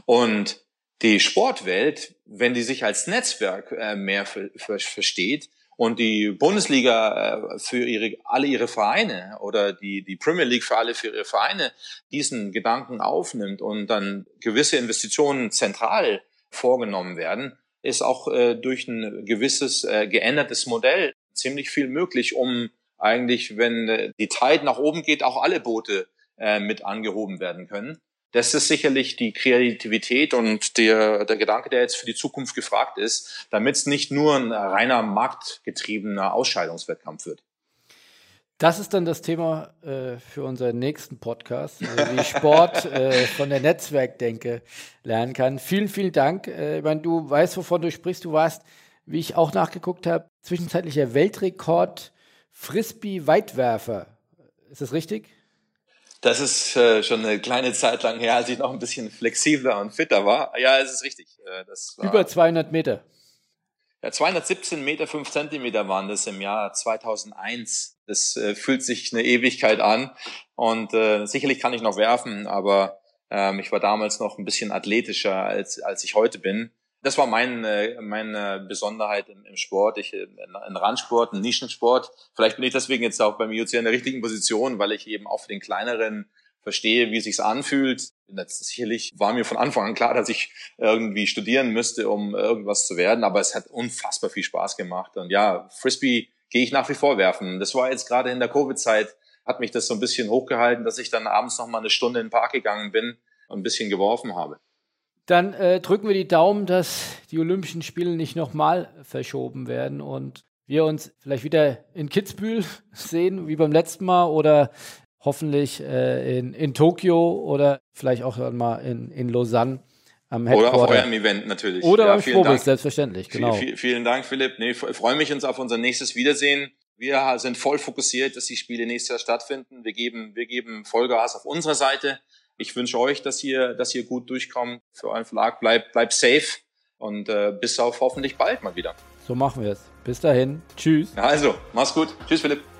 Und die Sportwelt, wenn die sich als Netzwerk äh, mehr versteht, und die Bundesliga äh, für ihre, alle ihre Vereine oder die, die Premier League für alle für ihre Vereine diesen Gedanken aufnimmt und dann gewisse Investitionen zentral vorgenommen werden, ist auch äh, durch ein gewisses äh, geändertes Modell ziemlich viel möglich, um eigentlich, wenn äh, die Tide nach oben geht, auch alle Boote äh, mit angehoben werden können das ist sicherlich die Kreativität und der, der Gedanke, der jetzt für die Zukunft gefragt ist, damit es nicht nur ein reiner marktgetriebener Ausscheidungswettkampf wird. Das ist dann das Thema äh, für unseren nächsten Podcast, also wie Sport äh, von der Netzwerkdenke lernen kann. Vielen, vielen Dank. Äh, ich meine, du weißt, wovon du sprichst. Du warst, wie ich auch nachgeguckt habe, zwischenzeitlicher Weltrekord Frisbee-Weitwerfer. Ist das richtig? Das ist äh, schon eine kleine Zeit lang her, als ich noch ein bisschen flexibler und fitter war. Ja, es ist richtig. Äh, das war, Über 200 Meter. Ja, 217 Meter 5 Zentimeter waren das im Jahr 2001. Das äh, fühlt sich eine Ewigkeit an und äh, sicherlich kann ich noch werfen, aber ähm, ich war damals noch ein bisschen athletischer als als ich heute bin. Das war mein, äh, meine Besonderheit im, im Sport. Ich äh, ein Randsport, ein Nischensport. Vielleicht bin ich deswegen jetzt auch beim IOC in der richtigen Position, weil ich eben auch für den kleineren verstehe, wie es sich anfühlt. Sicherlich war mir von Anfang an klar, dass ich irgendwie studieren müsste, um irgendwas zu werden, aber es hat unfassbar viel Spaß gemacht. Und ja, Frisbee gehe ich nach wie vor werfen. Das war jetzt gerade in der Covid-Zeit, hat mich das so ein bisschen hochgehalten, dass ich dann abends noch mal eine Stunde in den Park gegangen bin und ein bisschen geworfen habe. Dann äh, drücken wir die Daumen, dass die Olympischen Spiele nicht nochmal verschoben werden und wir uns vielleicht wieder in Kitzbühel sehen, wie beim letzten Mal, oder hoffentlich äh, in, in Tokio oder vielleicht auch mal in, in Lausanne am Headquarter. Oder auf eurem Event natürlich. Oder ja, beim Sprobis, selbstverständlich, genau. Vielen, vielen Dank, Philipp. Nee, freue mich uns auf unser nächstes Wiedersehen. Wir sind voll fokussiert, dass die Spiele nächstes Jahr stattfinden. Wir geben, wir geben Vollgas auf unserer Seite. Ich wünsche euch, dass ihr, dass ihr gut durchkommt. Für euren Verlag bleibt, bleibt safe und äh, bis auf hoffentlich bald mal wieder. So machen wir es. Bis dahin. Tschüss. Also, mach's gut. Tschüss, Philipp.